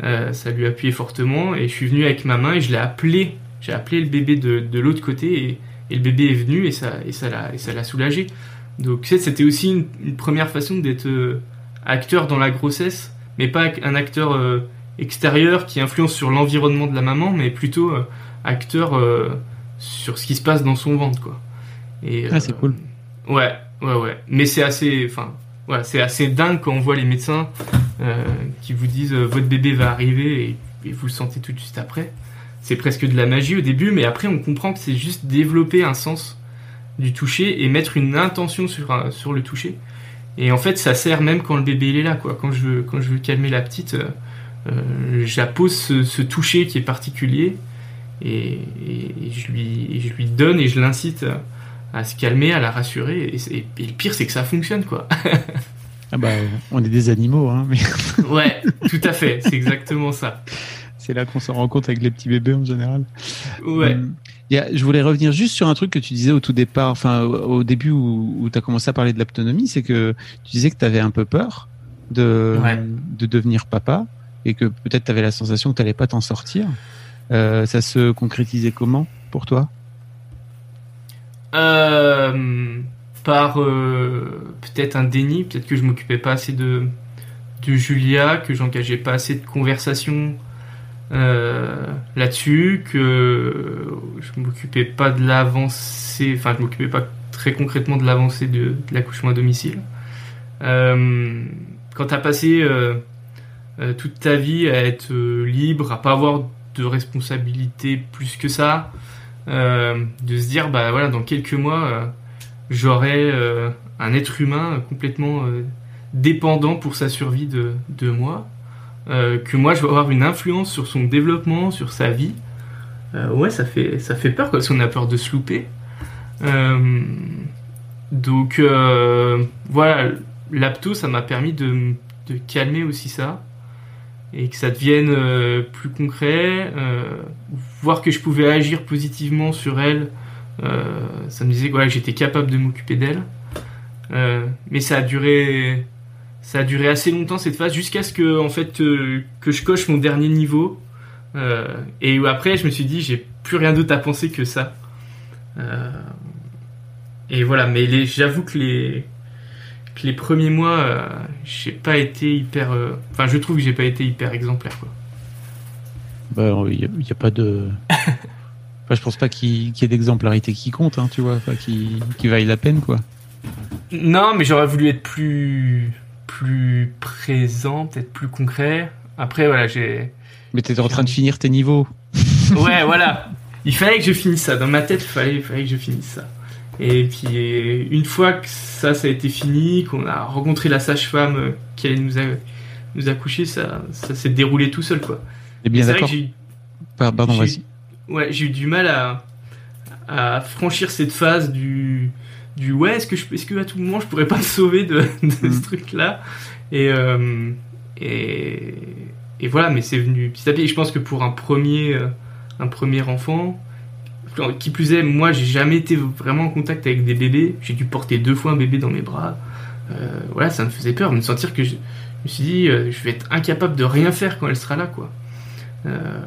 ça lui appuyait fortement. Et je suis venu avec ma main et je l'ai appelé. J'ai appelé le bébé de, de l'autre côté et, le bébé est venu et ça, et ça l'a, et ça l'a soulagé. Donc c'était aussi une, une, première façon d'être acteur dans la grossesse, mais pas un acteur extérieur qui influence sur l'environnement de la maman, mais plutôt euh, acteur euh, sur ce qui se passe dans son ventre, quoi. Et, ah, c'est cool. Ouais, ouais, ouais. Mais c'est assez, enfin, voilà, c'est assez dingue quand on voit les médecins euh, qui vous disent euh, votre bébé va arriver et, et, vous le sentez tout de suite après. C'est presque de la magie au début, mais après on comprend que c'est juste développer un sens du toucher et mettre une intention sur, un, sur le toucher. Et en fait, ça sert même quand le bébé il est là, quoi. Quand je veux, quand je veux calmer la petite, euh, euh j'appose ce, ce, toucher qui est particulier et, je, lui, je lui donne et je l'incite à se calmer, à la rassurer. Et le pire, c'est que ça fonctionne, quoi. ah bah, on est des animaux, hein. Mais... ouais, tout à fait. C'est exactement ça. C'est là qu'on s'en rend compte avec les petits bébés en général. Ouais. Hum, y a, je voulais revenir juste sur un truc que tu disais au tout départ, enfin au, au début où, où tu as commencé à parler de l'autonomie, c'est que tu disais que tu avais un peu peur de, ouais. de devenir papa et que peut-être tu avais la sensation que tu n'allais pas t'en sortir. Euh, ça se concrétisait comment pour toi? Euh, Par euh, peut-être un déni, peut-être que je m'occupais pas assez de, de Julia, que j'engageais pas assez de conversations euh, là-dessus, que je m'occupais pas de l'avancée, enfin je m'occupais pas très concrètement de l'avancée de, de l'accouchement à domicile. Euh, quand tu as passé euh, toute ta vie à être libre, à pas avoir de responsabilité plus que ça, euh, de se dire bah voilà dans quelques mois euh, j'aurai euh, un être humain complètement dépendant pour sa survie de, de moi, que moi je vais avoir une influence sur son développement, sur sa vie. ouais ça fait ça fait peur parce qu'on a peur de se louper. donc voilà l'apto ça m'a permis de, de calmer aussi ça et que ça devienne euh, plus concret, euh, voir que je pouvais agir positivement sur elle, euh, ça me disait que j'étais capable de m'occuper d'elle. mais ça a duré, ça a duré assez longtemps cette phase jusqu'à ce que en fait que je coche mon dernier niveau. et après, je me suis dit, j'ai plus rien d'autre à penser que ça. et voilà, mais j'avoue que les les premiers mois, euh, j'ai pas été hyper. Euh... Enfin, je trouve que j'ai pas été hyper exemplaire, quoi. Bah, il n'y a, a, pas de. enfin, je pense pas qu'il qu y ait d'exemplarité qui compte, hein, tu vois, enfin, qui, qui vaille la peine, quoi. Non, mais j'aurais voulu être plus plus présent, peut-être plus concret. Après, voilà, j'ai. Mais t'étais en train de finir tes niveaux. ouais, voilà. Il fallait que je finisse ça. Dans ma tête, il fallait, il fallait que je finisse ça. Et puis une fois que ça, ça a été fini, qu'on a rencontré la sage-femme qui allait nous, a, nous accoucher, ça, ça s'est déroulé tout seul, quoi. Et bien d'accord. Pardon, vas-y. Ouais, j'ai eu du mal à, à franchir cette phase du, du ouais, est-ce que, je, est-ce que à tout moment je pourrais pas me sauver de, de mm. ce truc-là et, euh, et, et voilà, mais c'est venu petit à petit. Et je pense que pour un premier, un premier enfant, qui plus est, moi j'ai jamais été vraiment en contact avec des bébés. J'ai dû porter deux fois un bébé dans mes bras. Euh, voilà, ça me faisait peur, me sentir que je, je me suis dit, euh, je vais être incapable de rien faire quand elle sera là, quoi. Euh,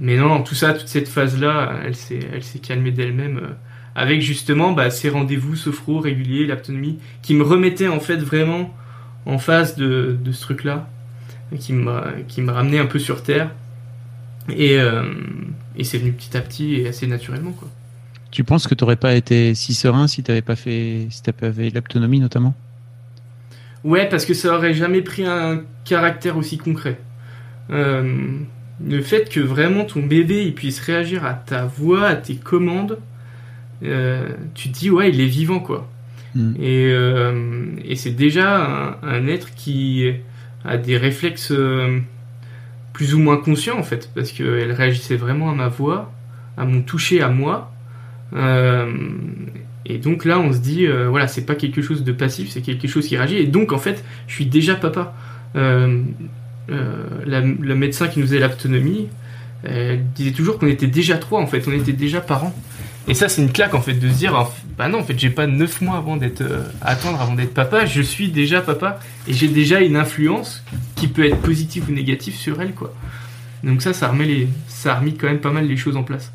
mais non, tout ça, toute cette phase-là, elle s'est, elle s'est calmée d'elle-même euh, avec justement bah, ces rendez-vous sophro réguliers, l'autonomie, qui me remettaient en fait vraiment en face de, de ce truc-là, qui me, qui me ramenait un peu sur terre. Et, euh, et c'est venu petit à petit et assez naturellement quoi. Tu penses que tu n'aurais pas été si serein si tu n'avais pas fait si pas fait l'autonomie notamment? Ouais, parce que ça aurait jamais pris un caractère aussi concret. Euh, le fait que vraiment ton bébé il puisse réagir à ta voix, à tes commandes, euh, tu te dis ouais il est vivant quoi. Mm. Et, euh, et c'est déjà un, un, être qui a des réflexes euh, plus ou moins conscient en fait, parce qu'elle réagissait vraiment à ma voix, à mon toucher à moi. Et donc là, on se dit, voilà, c'est pas quelque chose de passif, c'est quelque chose qui réagit. Et donc, en fait, je suis déjà papa. La, le médecin qui nous faisait l'autonomie, elle disait toujours qu'on était déjà trois, en fait, on était déjà parents. Et ça, c'est une claque, en fait, de se dire, bah non, en fait, j'ai pas neuf mois avant d'être, euh, attendre avant d'être papa, je suis déjà papa, et j'ai déjà une influence qui peut être positive ou négative sur elle, quoi. Donc ça, ça remet les, ça a quand même pas mal les choses en place.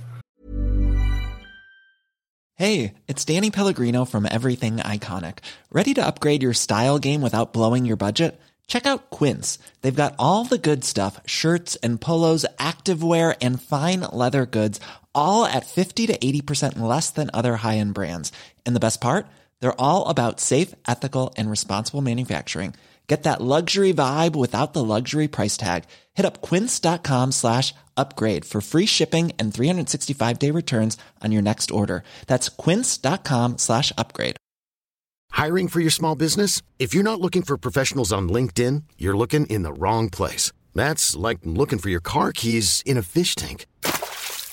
Hey, it's Danny Pellegrino from Everything Iconic. Ready to upgrade your style game without blowing your budget? Check out Quince. They've got all the good stuff, shirts and polos, activewear, and fine leather goods, all at 50 to 80% less than other high-end brands. And the best part? They're all about safe, ethical, and responsible manufacturing. Get that luxury vibe without the luxury price tag. Hit up quince.com slash upgrade for free shipping and 365 day returns on your next order. That's quince.com slash upgrade. Hiring for your small business? If you're not looking for professionals on LinkedIn, you're looking in the wrong place. That's like looking for your car keys in a fish tank.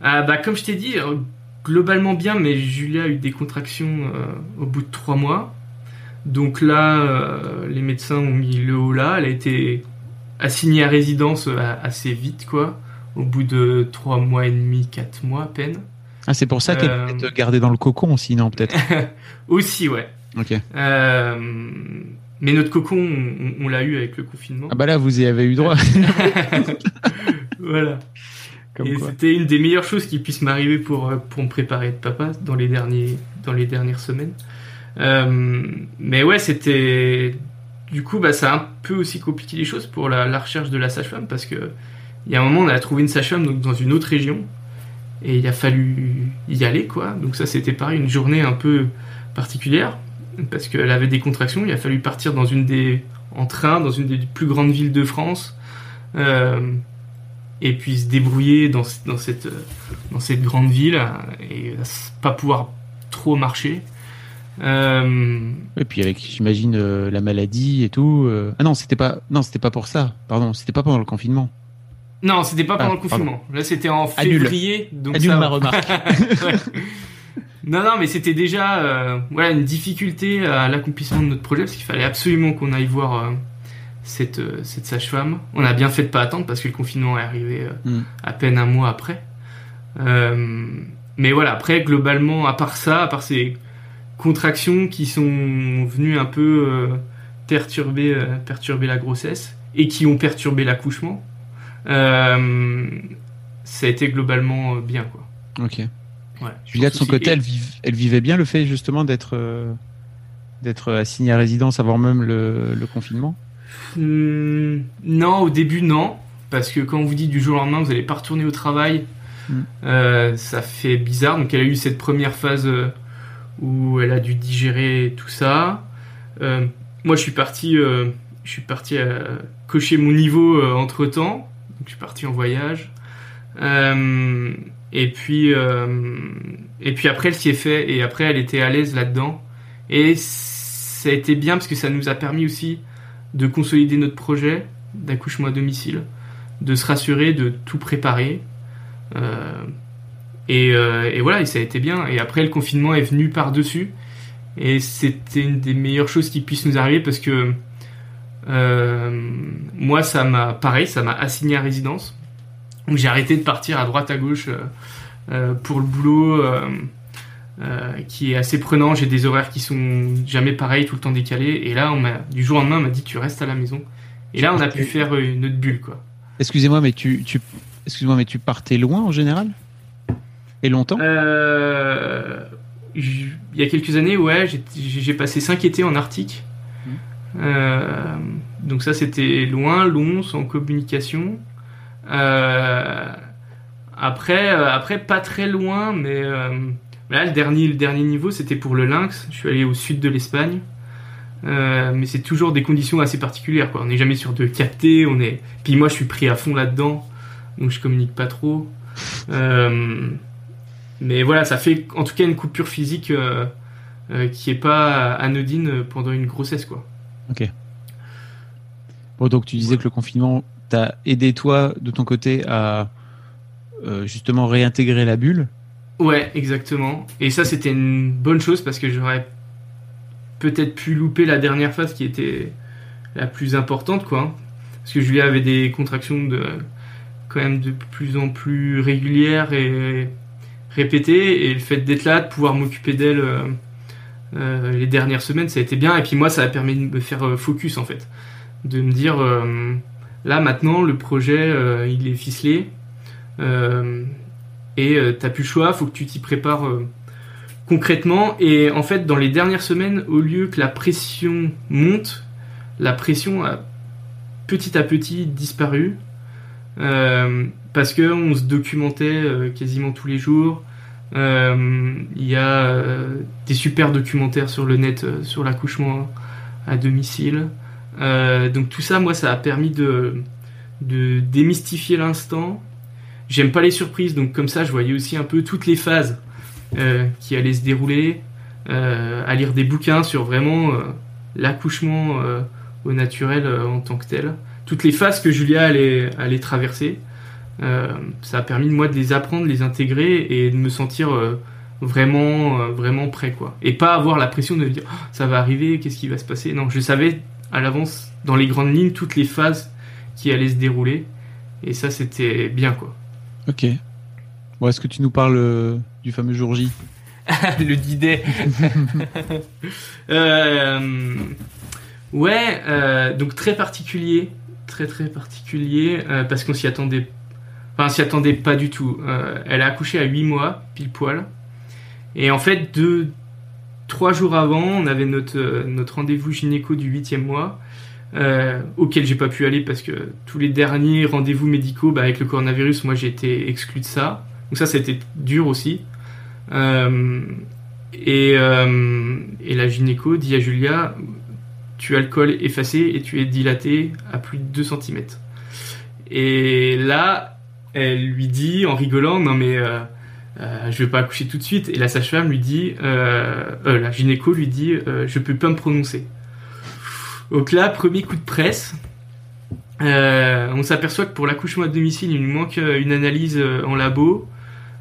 Ah bah comme je t'ai dit, euh, globalement bien, mais Julia a eu des contractions euh, au bout de trois mois. Donc là, euh, les médecins ont mis le haut là. Elle a été assignée à résidence assez vite, quoi. Au bout de trois mois et demi, quatre mois à peine. Ah, c'est pour ça qu'elle Euh, peut te garder dans le cocon aussi, non, peut-être Aussi, ouais. Ok. Euh, mais notre cocon, on, on l'a eu avec le confinement. Ah bah là, vous y avez eu droit. voilà. C'était une des meilleures choses qui puisse m'arriver pour, euh, pour me préparer de papa dans les, derniers, dans les dernières semaines. Euh, mais ouais, c'était. Du coup, bah, ça a un peu aussi compliqué les choses pour la, la recherche de la sage-femme parce que il y a un moment, on a trouvé une sage-femme donc, dans une autre région et il a fallu y aller, quoi. Donc, ça, c'était pareil, une journée un peu particulière parce qu'elle avait des contractions. Il a fallu partir dans une des. en train, dans une des plus grandes villes de France. Euh, et puis se débrouiller dans, dans, cette, dans cette grande ville et pas pouvoir trop marcher. Euh, Et puis avec, j'imagine, euh, la maladie et tout. euh. Ah non, c'était pas, non, c'était pas pour ça. Pardon, c'était pas pendant le confinement. non, c'était pas pendant Ah, le confinement. Là, c'était en février. Donc Annule ça ma remarque. Ouais. Non, non, mais c'était déjà voilà, une difficulté à l'accomplissement de notre projet parce qu'il fallait absolument qu'on aille voir cette, euh, cette sage-femme. On a bien fait de pas attendre parce que le confinement est arrivé euh, Mm. à peine un mois après. Euh, mais voilà, après, globalement, à part ça, à part ces contractions qui sont venues un peu perturber, perturber la grossesse et qui ont perturbé l'accouchement, euh, ça a été globalement bien, quoi. Ok. Ouais, Julia, de son côté, elle, vive- elle vivait bien le fait justement d'être euh, d'être assignée à résidence avant même le, le confinement? Hmm, non, au début, non. Parce que quand on vous dit du jour au lendemain, vous n'allez pas retourner au travail, Mm. euh, ça fait bizarre. Donc, elle a eu cette première phase euh, où elle a dû digérer tout ça. Euh, moi, je suis parti, euh, je suis parti cocher mon niveau entre temps. Donc, je suis parti en voyage. Et puis, et puis après, elle s'y est fait. Et après, elle était à l'aise là-dedans. Et ça a été bien parce que ça nous a permis aussi de consolider notre projet d'accouchement à domicile, de se rassurer, de tout préparer. Euh, et, euh, et voilà, ça a été bien. Et après, le confinement est venu par-dessus. Et c'était une des meilleures choses qui puissent nous arriver parce que euh, moi, ça m'a, pareil, ça m'a assigné à résidence. Donc j'ai arrêté de partir à droite à gauche pour le boulot euh, qui est assez prenant. J'ai des horaires qui sont jamais pareils, tout le temps décalés. Et là, on m'a, du jour au lendemain, on m'a dit tu restes à la maison. Et là, on a pu faire une autre bulle, quoi. Excusez-moi, mais tu, tu excuse-moi, mais tu partais loin en général? Et longtemps? Euh, il y a quelques années, ouais, j'ai- passé 5 étés en Arctique. Mhm. Euh, donc ça, c'était loin, long, sans communication. Euh, après, après, pas très loin, mais là, le dernier, le dernier niveau, c'était pour le lynx. Je suis allé au sud de l'Espagne. Euh, mais c'est toujours des conditions assez particulières, quoi. On n'est jamais sûr de capter, on est. Puis moi, je suis pris à fond là-dedans, donc je communique pas trop. Euh, mais voilà, ça fait en tout cas une coupure physique euh, qui est pas anodine pendant une grossesse, quoi. Bon, donc tu disais que le confinement t'a aidé toi de ton côté à justement réintégrer la bulle. Ouais, exactement. Et ça, c'était une bonne chose parce que j'aurais peut-être pu louper la dernière phase qui était la plus importante, quoi. Parce que Julia avait des contractions de quand même de plus en plus régulières et répétées, et le fait d'être là, de pouvoir m'occuper d'elle euh, les dernières semaines, ça a été bien. Et puis moi, ça a permis de me faire focus en fait, de me dire là maintenant le projet il est ficelé et t'as plus le choix, faut que tu t'y prépares concrètement. Et en fait, dans les dernières semaines, au lieu que la pression monte, la pression a petit à petit disparu. Euh, parce que on se documentait euh, quasiment tous les jours. Euh, il y a des super documentaires sur le net sur l'accouchement à domicile. donc tout ça, moi, ça a permis de démystifier l'instant. J'aime pas les surprises, donc comme ça, je voyais aussi un peu toutes les phases qui allaient se dérouler, à lire des bouquins sur vraiment l'accouchement au naturel en tant que tel toutes les phases que Julia allait, allait traverser. Euh, ça a permis de moi de les apprendre, de les intégrer et de me sentir euh, vraiment, euh, vraiment prêt, quoi. Et pas avoir la pression de me dire oh, ça va arriver, qu'est-ce qui va se passer? Non, je savais à l'avance, dans les grandes lignes, toutes les phases qui allaient se dérouler. Et ça, c'était bien, quoi. Ok. Bon, est-ce que tu nous parles du fameux jour J? Le d ouais, donc très particulier très très particulier euh, parce qu'on s'y attendait enfin s'y attendait pas du tout. Euh, elle a accouché à 8 mois pile poil. Et en fait deux trois jours avant on avait notre euh, notre rendez-vous gynéco du huitième mois auquel j'ai pas pu aller parce que tous les derniers rendez-vous médicaux bah, avec le coronavirus moi j'ai été exclu de ça donc ça c'était dur aussi et, et la gynéco dit à Julia tu as le col effacé et tu es dilaté à plus de 2 cm. Et là, elle lui dit en rigolant, non mais euh, euh, je vais pas accoucher tout de suite. Et la sage-femme lui dit, euh, la gynéco lui dit, je peux pas me prononcer. Donc là, premier coup de presse. on s'aperçoit que pour l'accouchement à domicile, il nous manque une analyse en labo,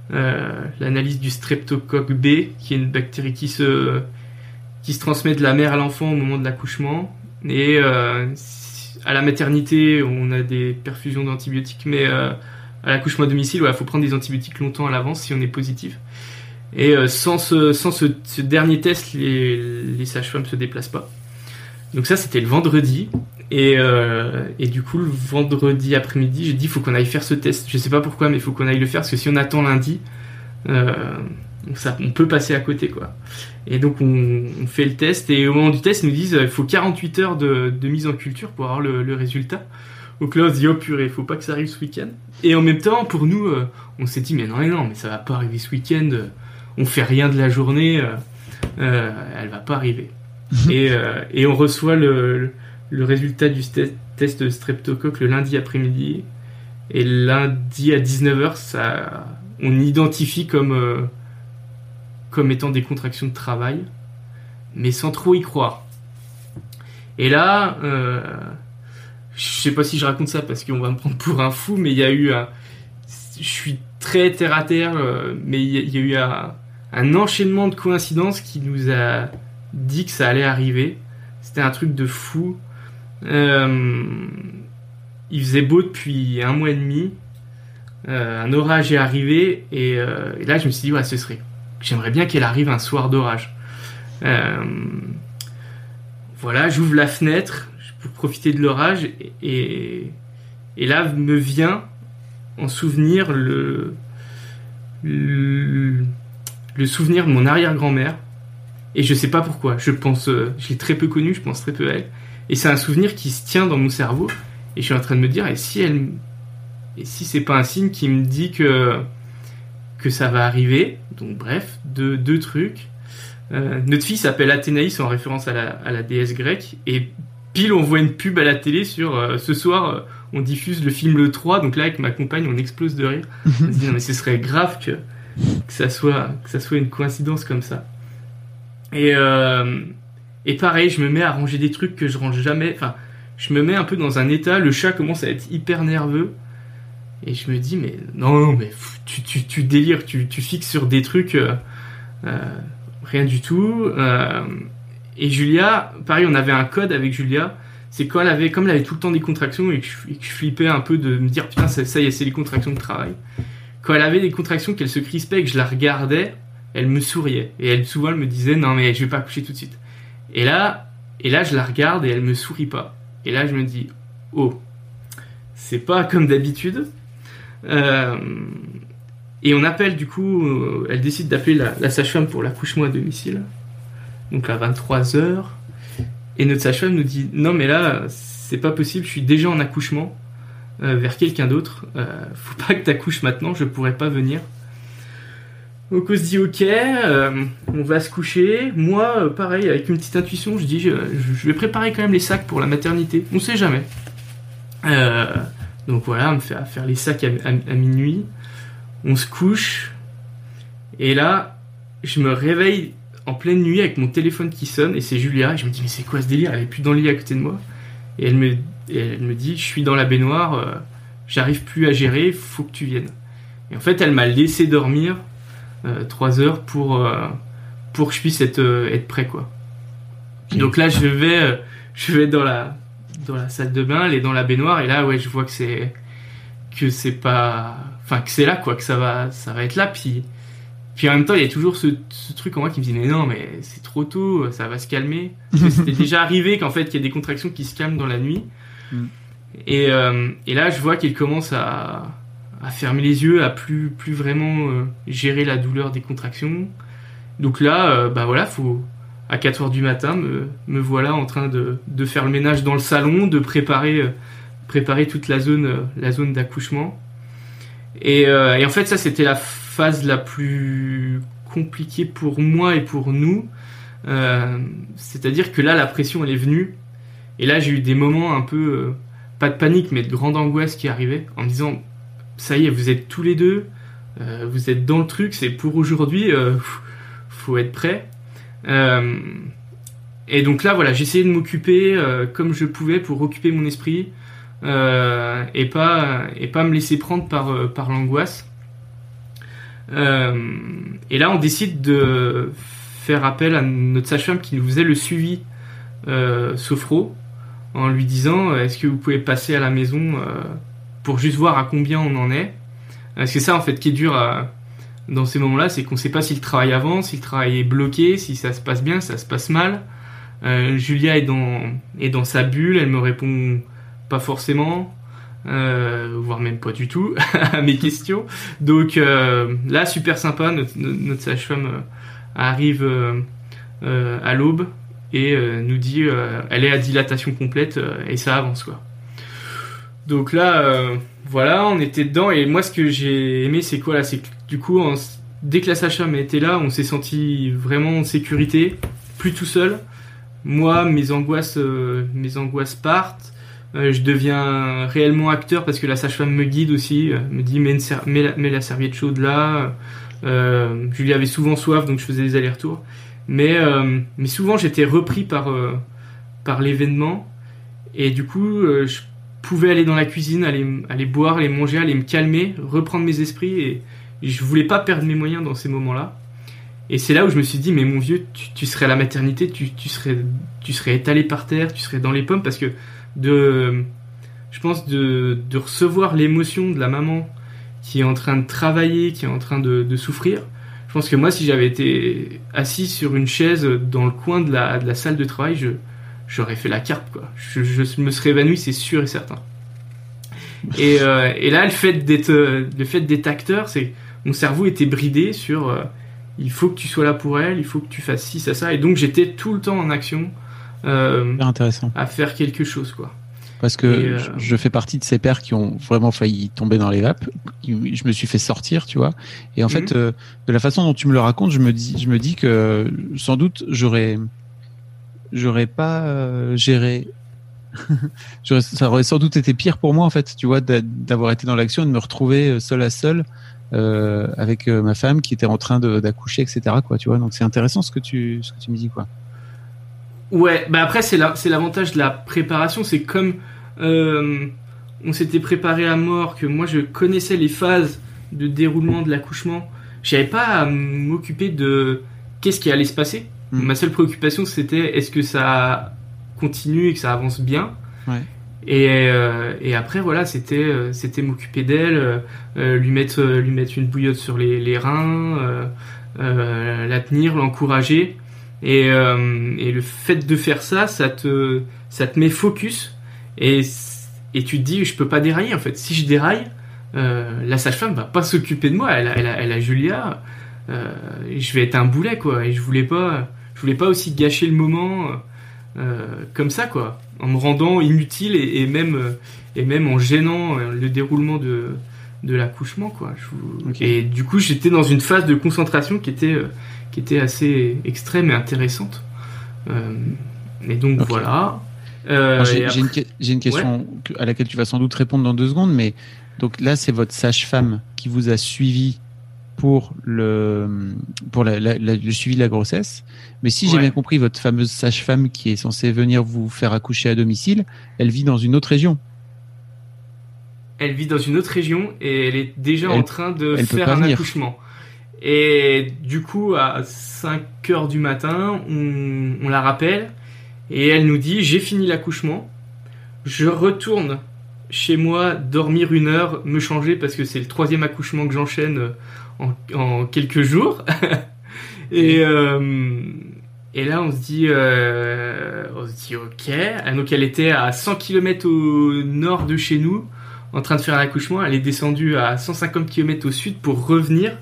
l'analyse du streptocoque B, qui est une bactérie qui se transmet de la mère à l'enfant au moment de l'accouchement. Et euh, à la maternité, on a des perfusions d'antibiotiques, mais euh, à l'accouchement à domicile, il faut prendre des antibiotiques longtemps à l'avance si on est positif. Et euh, sans, ce, sans ce, dernier test, les, les sages-femmes ne se déplacent pas. Donc ça, c'était le vendredi. Et, et, du coup, le vendredi après-midi, j'ai dit, faut qu'on aille faire ce test. Je sais pas pourquoi, mais faut qu'on aille le faire, parce que si on attend lundi, ça, on peut passer à côté, quoi. Et donc on, fait le test et au moment du test ils nous disent il faut 48 heures de, mise en culture pour avoir le, résultat. Donc là on se dit oh purée, faut pas que ça arrive ce week-end. Et en même temps pour nous euh, on s'est dit mais non mais non mais ça va pas arriver ce week-end, on fait rien de la journée, euh, euh elle va pas arriver. Et, euh, et, on reçoit le, résultat du test de streptocoque le lundi après-midi et lundi à 19h ça on identifie comme comme étant des contractions de travail, mais sans trop y croire. Et là, euh, je sais pas si je raconte ça parce qu'on va me prendre pour un fou, mais il y a eu un, je suis très terre à terre, euh, mais il y, a eu un, enchaînement de coïncidences qui nous a dit que ça allait arriver. C'était un truc de fou. Euh, il faisait beau depuis un mois et demi. un orage est arrivé et, et, là je me suis dit ouais ce serait J'aimerais bien qu'elle arrive un soir d'orage. Euh, voilà, j'ouvre la fenêtre pour profiter de l'orage et, là me vient en souvenir le, souvenir de mon arrière-grand-mère et je sais pas pourquoi. Je pense, euh, je l'ai très peu connue, je pense très peu à elle et c'est un souvenir qui se tient dans mon cerveau et je suis en train de me dire et si elle et si c'est pas un signe qui me dit que que ça va arriver? Donc bref, deux, deux trucs. Euh, notre fille s'appelle Athénaïs en référence à la, à la, déesse grecque. Et pile, on voit une pub à la télé sur euh, ce soir, euh, on diffuse le film Le 3. Donc là, avec ma compagne, on explose de rire. on se dit, non, mais ce serait grave que, que, ça soit, que ça soit une coïncidence comme ça. Et, et pareil, je me mets à ranger des trucs que je range jamais. Enfin, je me mets un peu dans un état. Le chat commence à être hyper nerveux. Et je me dis, mais non, non mais tu, tu, tu délires, tu, tu, fixes sur des trucs, euh, euh, rien du tout. Euh, et Julia, pareil, on avait un code avec Julia. C'est quand elle avait, comme elle avait tout le temps des contractions et que je, flippais un peu de me dire, putain, ça, ça y est, c'est les contractions de travail. Quand elle avait des contractions, qu'elle se crispait et que je la regardais, elle me souriait et elle souvent me disait non mais je vais pas accoucher tout de suite. Et là, et là je la regarde et elle me sourit pas. Et là je me dis oh c'est pas comme d'habitude. Euh, et on appelle du coup, euh, elle décide d'appeler la, sage-femme pour l'accouchement à domicile. Donc à 23h. Et notre sage-femme nous dit non mais là c'est pas possible, je suis déjà en accouchement euh, vers quelqu'un d'autre. Faut pas que t'accouches maintenant, je pourrais pas venir. Donc on se dit ok, euh, on va se coucher. Moi, euh, pareil, avec une petite intuition, je dis je, je vais préparer quand même les sacs pour la maternité. On sait jamais. Euh, donc voilà, on me fait faire les sacs à, minuit. On se couche. Et là, je me réveille en pleine nuit avec mon téléphone qui sonne et c'est Julia. Et je me dis mais c'est quoi ce délire? Elle est plus dans le lit à côté de moi. Et elle me, elle me dit je suis dans la baignoire, euh, j'arrive plus à gérer, faut que tu viennes. Et en fait, elle m'a laissé dormir euh, trois heures pour euh, pour que je puisse être euh, être prêt quoi. Donc là, je vais euh, je vais dans la dans la salle de bain, est dans la baignoire et là ouais, je vois que c'est que c'est pas enfin que c'est là quoi, que ça va ça va être là puis puis en même temps, il y a toujours ce, ce truc en moi qui me dit mais non, mais c'est trop tôt, ça va se calmer. C'était déjà arrivé qu'en fait, il y a des contractions qui se calment dans la nuit. Mm. Et, euh, et là, je vois qu'il commence à, à fermer les yeux, à plus plus vraiment euh, gérer la douleur des contractions. Donc là, euh, bah voilà, faut à 4 heures du matin, me, me voilà en train de, de faire le ménage dans le salon, de préparer euh, préparer toute la zone euh, la zone d'accouchement. Et, et en fait, ça, c'était la phase la plus compliquée pour moi et pour nous. C'est-à-dire que là, la pression, elle est venue. Et là, j'ai eu des moments un peu, pas de panique, mais de grande angoisse qui arrivaient, en me disant, ça y est, vous êtes tous les deux, euh, vous êtes dans le truc, c'est pour aujourd'hui, euh, faut être prêt. Euh, et donc là, voilà, j'essayais de m'occuper euh, comme je pouvais pour occuper mon esprit et pas et pas me laisser prendre par par l'angoisse. Et là, on décide de faire appel à notre sage-femme qui nous faisait le suivi sophro en lui disant est-ce que vous pouvez passer à la maison pour juste voir à combien on en est. Que ça en fait qui est dur dans ces moments-là c'est qu'on sait pas si le travail avance si le travail est bloqué si ça se passe bien ça se passe mal. Euh, Julia est dans sa bulle elle me répond pas forcément euh, voire même pas du tout à mes questions. Donc euh, là super sympa notre, notre sage-femme arrive à l'aube et nous dit elle est à dilatation complète et ça avance quoi. Donc là euh, voilà, on était dedans et moi ce que j'ai aimé c'est quoi là c'est du coup on dès que la sage-femme était là, on s'est senti vraiment en sécurité, plus tout seul. Moi mes angoisses euh, mes angoisses partent. Euh, je deviens réellement acteur parce que la sage-femme me guide aussi, euh, me dit mets, la, serviette chaude là. Euh, Julie avait souvent soif donc je faisais des allers-retours. Mais, mais souvent j'étais repris par, par l'événement et du coup je pouvais aller dans la cuisine, aller, aller boire, aller manger, aller me calmer, reprendre mes esprits et, je voulais pas perdre mes moyens dans ces moments-là. Et c'est là où je me suis dit mais mon vieux tu, serais à la maternité, tu, serais, tu serais étalé par terre, tu serais dans les pommes parce que de, je pense de, de recevoir l'émotion de la maman qui est en train de travailler, qui est en train de, de souffrir, je pense que moi, si j'avais été assis sur une chaise dans le coin de la, de la salle de travail, je, j'aurais fait la carpe, quoi. Je, je me serais évanoui, c'est sûr et certain. Et, euh, et là, le fait d'être, le fait d'être acteur, c'est mon cerveau était bridé sur euh, il faut que tu sois là pour elle, il faut que tu fasses ci, ça, ça. Et donc, j'étais tout le temps en action euh, intéressant. à faire quelque chose, quoi. Parce que je, fais partie de ces pères qui ont vraiment failli tomber dans les vapes. Je me suis fait sortir, tu vois. Et en Mhm. fait, de la façon dont tu me le racontes, je me dis, je me dis que sans doute j'aurais, j'aurais pas euh, géré. Ça aurait sans doute été pire pour moi, en fait, tu vois, d'a- d'avoir été dans l'action et de me retrouver euh, seul à seul euh, avec ma femme qui était en train d'accoucher, etc. Tu vois. Donc c'est intéressant ce que tu, me dis, quoi. Ouais, bah après c'est la- c'est l'avantage de la préparation, c'est comme on s'était préparé à mort, que moi je connaissais les phases de déroulement de l'accouchement, j'avais pas à m'occuper de qu'est-ce qui allait se passer. Mm. Ma seule préoccupation c'était est-ce que ça continue et que ça avance bien. Ouais. Et, euh, et après voilà c'était euh, c'était m'occuper d'elle, euh, lui mettre lui mettre une bouillotte sur les, les reins, la tenir, l'encourager. Et, et le fait de faire ça, ça te, ça te met focus et, et tu te dis, je peux pas dérailler en fait. Si je déraille, la sage-femme va pas s'occuper de moi. Elle a, elle a, elle a Julia. Je vais être un boulet quoi. Et je voulais pas, je voulais pas aussi gâcher le moment comme ça quoi en me rendant inutile et, même et même en gênant le déroulement de de l'accouchement quoi. Et du coup, j'étais dans une phase de concentration qui était qui était assez extrême et intéressante. Euh, et donc voilà. Euh, j'ai une, question à laquelle tu vas sans doute répondre dans deux secondes, mais donc là, c'est votre sage-femme qui vous a suivi pour le pour le suivi de la grossesse. Mais si j'ai bien compris, votre fameuse sage-femme qui est censée venir vous faire accoucher à domicile, elle vit dans une autre région. Elle vit dans une autre région et elle est déjà en train de faire un accouchement. Et du coup, à 5 heures du matin, on, on la rappelle et elle nous dit j'ai fini l'accouchement, je retourne chez moi dormir une heure, me changer parce que c'est le troisième accouchement que j'enchaîne en, quelques jours. et, euh, et là, on se dit, euh, on se dit, ok. Ah, donc, elle était à 100 km au nord de chez nous, en train de faire un accouchement. Elle est descendue à 150 km au sud pour revenir.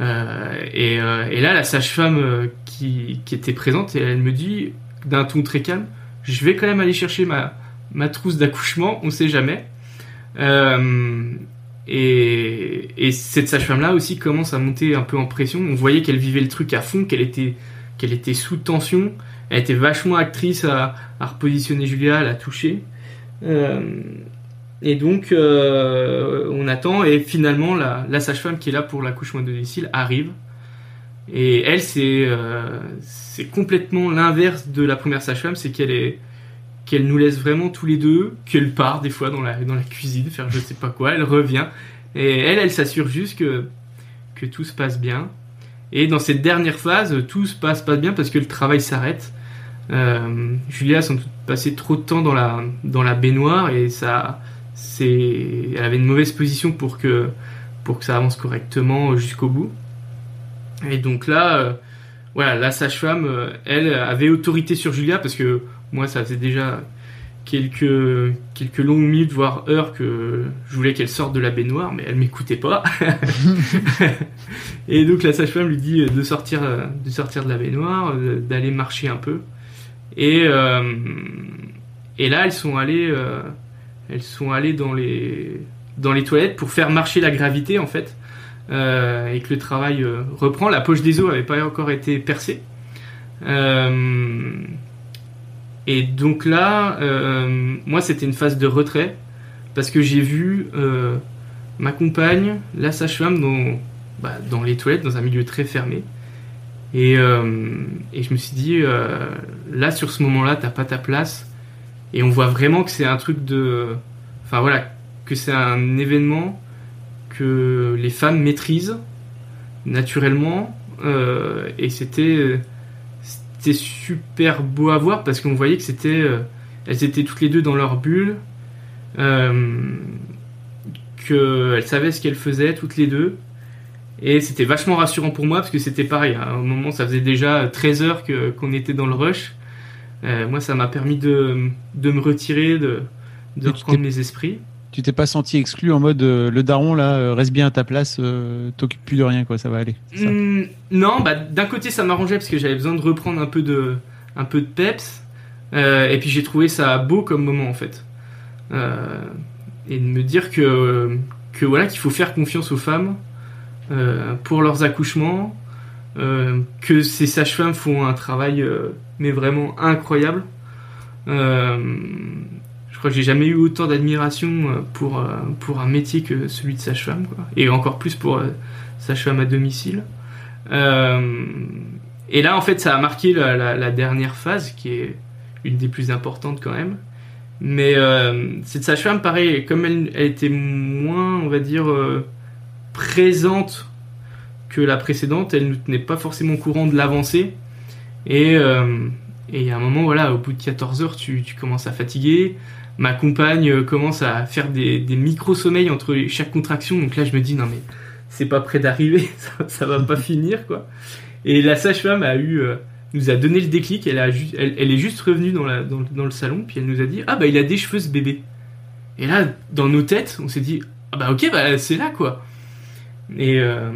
Euh, et, et, là, la sage-femme qui, qui, était présente, elle me dit, d'un ton très calme, je vais quand même aller chercher ma, ma trousse d'accouchement, on sait jamais. Euh, et, cette sage-femme-là aussi commence à monter un peu en pression. On voyait qu'elle vivait le truc à fond, qu'elle était, était sous tension. Elle était vachement actrice à, repositionner Julia, à la toucher. Euh, et donc, euh, on attend. Et finalement, la, sage-femme qui est là pour l'accouchement de domicile arrive. Et elle, c'est euh, complètement l'inverse de la première sage-femme. C'est qu'elle est qu'elle nous laisse vraiment tous les deux, qu'elle part des fois dans la, dans la cuisine faire je sais pas quoi, elle revient, et elle, elle s'assure juste que, que tout se passe bien. Et dans cette dernière phase, tout se passe pas bien parce que le travail s'arrête. Euh, Julia sans doute passé trop de temps dans la, dans la baignoire et ça, c'est, elle avait une mauvaise position pour que, pour que ça avance correctement jusqu'au bout. Et donc là, euh, voilà, la sage-femme, euh, elle avait autorité sur Julia parce que moi, ça faisait déjà quelques, quelques longues minutes, voire heures, que je voulais qu'elle sorte de la baignoire, mais elle m'écoutait pas. et donc la sage-femme lui dit de sortir, de sortir de la baignoire, d'aller marcher un peu. Et, euh, et là, elles sont allées, euh, elles sont allées dans les, dans les toilettes pour faire marcher la gravité, en fait. Euh, et que le travail reprend. La poche des os avait pas encore été percée. Et donc là, euh, moi, c'était une phase de retrait parce que j'ai vu euh, ma compagne, la sage-femme, dans, bah, dans les toilettes, dans un milieu très fermé. Et, euh, et je me suis dit, là, sur ce moment-là, t'as pas ta place. Et on voit vraiment que c'est un truc de. Enfin voilà, que c'est un événement que les femmes maîtrisent naturellement. et c'était c'était super beau à voir parce qu'on voyait que c'était euh, elles étaient toutes les deux dans leur bulle euh, qu'elles savaient ce qu'elles faisaient toutes les deux. Et c'était vachement rassurant pour moi parce que c'était pareil à un moment ça faisait déjà 13 heures que qu'on était dans le rush. Euh, moi ça m'a permis de, de me retirer de, de reprendre mes esprits tu t'es pas senti exclu en mode euh, le daron là euh, reste bien à ta place euh, t'occupes plus de rien quoi ça va aller mmh, non bah d'un côté ça m'arrangeait parce que j'avais besoin de reprendre un peu de un peu de peps et puis j'ai trouvé ça beau comme moment en fait. Et de me dire que que voilà qu'il faut faire confiance aux femmes pour leurs accouchements que ces sages-femmes font un travail mais vraiment incroyable crois que j'ai jamais eu autant d'admiration euh, pour, euh, pour un métier que celui de sage-femme, et encore plus pour euh, sage-femme à domicile. et là, en fait, ça a marqué la, dernière phase, qui est une des plus importantes quand même. Mais cette sage-femme, pareil, comme elle, était moins, on va dire, présente que la précédente, elle ne tenait pas forcément au courant de l'avancée. Et, il y a un moment, voilà, au bout de 14 heures, tu, tu commences à fatiguer ma compagne euh, commence à faire des, micro-sommeils entre chaque contraction. Donc là, je me dis, non mais c'est pas près d'arriver, ça, va pas finir quoi. Et la sage-femme a eu, euh, nous a donné le déclic, elle, est juste revenue dans, le salon, puis elle nous a dit Ah bah il a des cheveux ce bébé. Et là, dans nos têtes, on s'est dit Ah bah ok, bah c'est là quoi. Et, euh,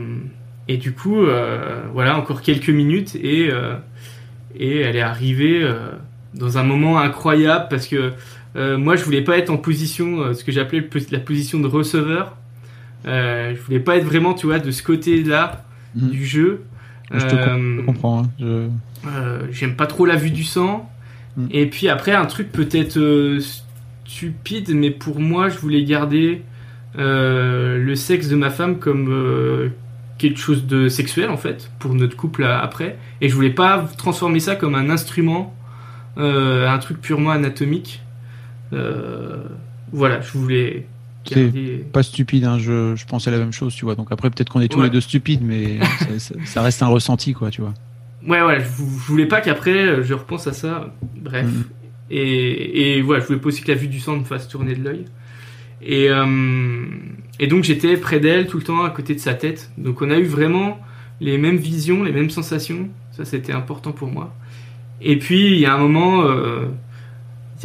et du coup, voilà, encore quelques minutes, et, et elle est arrivée dans un moment incroyable parce que moi je voulais pas être en position, ce que j'appelais la position de receveur. je voulais pas être vraiment, tu vois, de ce côté-là mmh. du jeu. Je te comprends. Hein. Je... Euh, j'aime pas trop la vue du sang. Mm. Et puis après, un truc peut-être euh, stupide, mais pour moi, je voulais garder euh, le sexe de ma femme comme quelque chose de sexuel en fait pour notre couple après et je voulais pas transformer ça comme un instrument un truc purement anatomique voilà je voulais garder... pas stupide hein, je, je, pensais la même chose tu vois donc après peut-être qu'on est tous les deux stupides mais ça, ça, reste un ressenti quoi tu vois ouais, ouais, je, voulais pas qu'après euh, je repense à ça. Bref. Mhm. Et, et voilà, je voulais pas aussi que la vue du sang me fasse tourner de l'œil. Et, euh, et donc j'étais près d'elle tout le temps, à côté de sa tête. Donc on a eu vraiment les mêmes visions, les mêmes sensations. Ça, c'était important pour moi. Et puis il y a un moment, euh,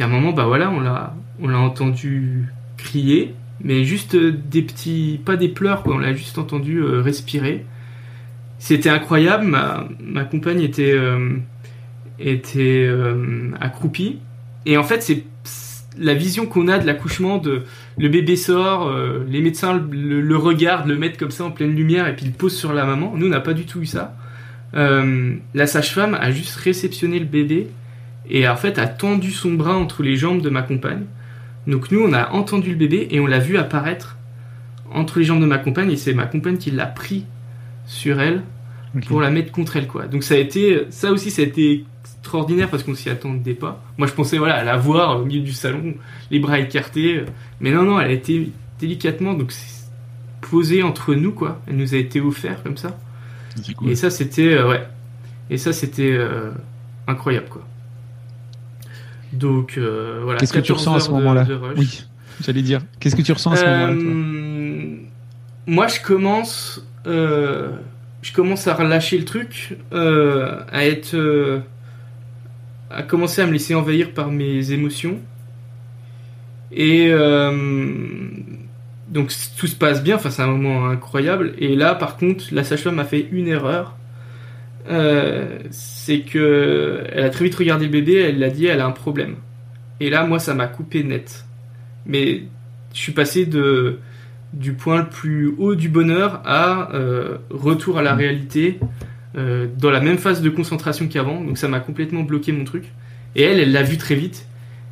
un moment, bah voilà, on l'a, on l'a entendu crier, mais juste des petits, pas des pleurs. On l'a juste entendu respirer c'était incroyable. Ma, compagne était, euh, était euh, accroupie. Et en fait, c'est la vision qu'on a de l'accouchement de le bébé sort, euh, les médecins le, regardent, le mettent comme ça en pleine lumière et puis le posent sur la maman. Nous, on n'a pas du tout eu ça. la sage-femme a juste réceptionné le bébé et en fait a tendu son bras entre les jambes de ma compagne. Donc nous, on a entendu le bébé et on l'a vu apparaître entre les jambes de ma compagne et c'est ma compagne qui l'a pris sur elle pour la mettre contre elle quoi. Donc ça a été ça aussi ça a été extraordinaire parce qu'on s'y attendait pas. Moi je pensais voilà à la voir au milieu du salon, les bras écartés, mais non non, elle a été délicatement donc posée entre nous quoi. Elle nous a été offerte comme ça. Et ça c'était euh, ouais. Et ça c'était euh, incroyable quoi. Donc euh, voilà. Qu'est-ce que tu ressens à ce moment-là Oui, j'allais dire. Qu'est-ce que tu ressens à ce moment-là Moi je commence je commence à relâcher le truc, euh, à être, euh, à commencer à me laisser envahir par mes émotions. Et euh, donc tout se passe bien, enfin c'est un moment incroyable. Et là, par contre, la sage-femme a fait une erreur. C'est que elle a très vite regardé le bébé, elle l'a dit, elle a un problème. Et là, moi, ça m'a coupé net. Mais je suis passé de du point le plus haut du bonheur à euh, retour à la mm. réalité euh, dans la même phase de concentration qu'avant. Donc ça m'a complètement bloqué mon truc. Et elle, elle l'a vu très vite.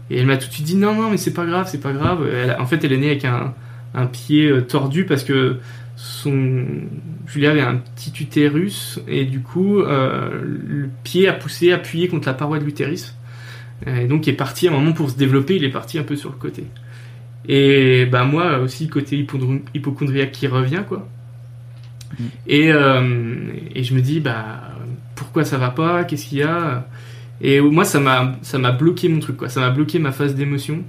Et elle m'a tout de suite dit non, non, mais c'est pas grave, c'est pas grave. en fait, elle est née avec un, un pied euh, tordu parce que son Julia avait un petit utérus et du coup le pied a poussé appuyé contre la paroi de l'utérus. Et donc il est parti à un moment pour se développer, il est parti un peu sur le côté. Et bah moi aussi côté hypochondriaque qui revient quoi. Mm. Et, euh, et je me dis bah pourquoi ça va pas, qu'est-ce qu'il y a? Et moi ça m'a ça m'a bloqué mon truc quoi, ça m'a bloqué ma phase d'émotion.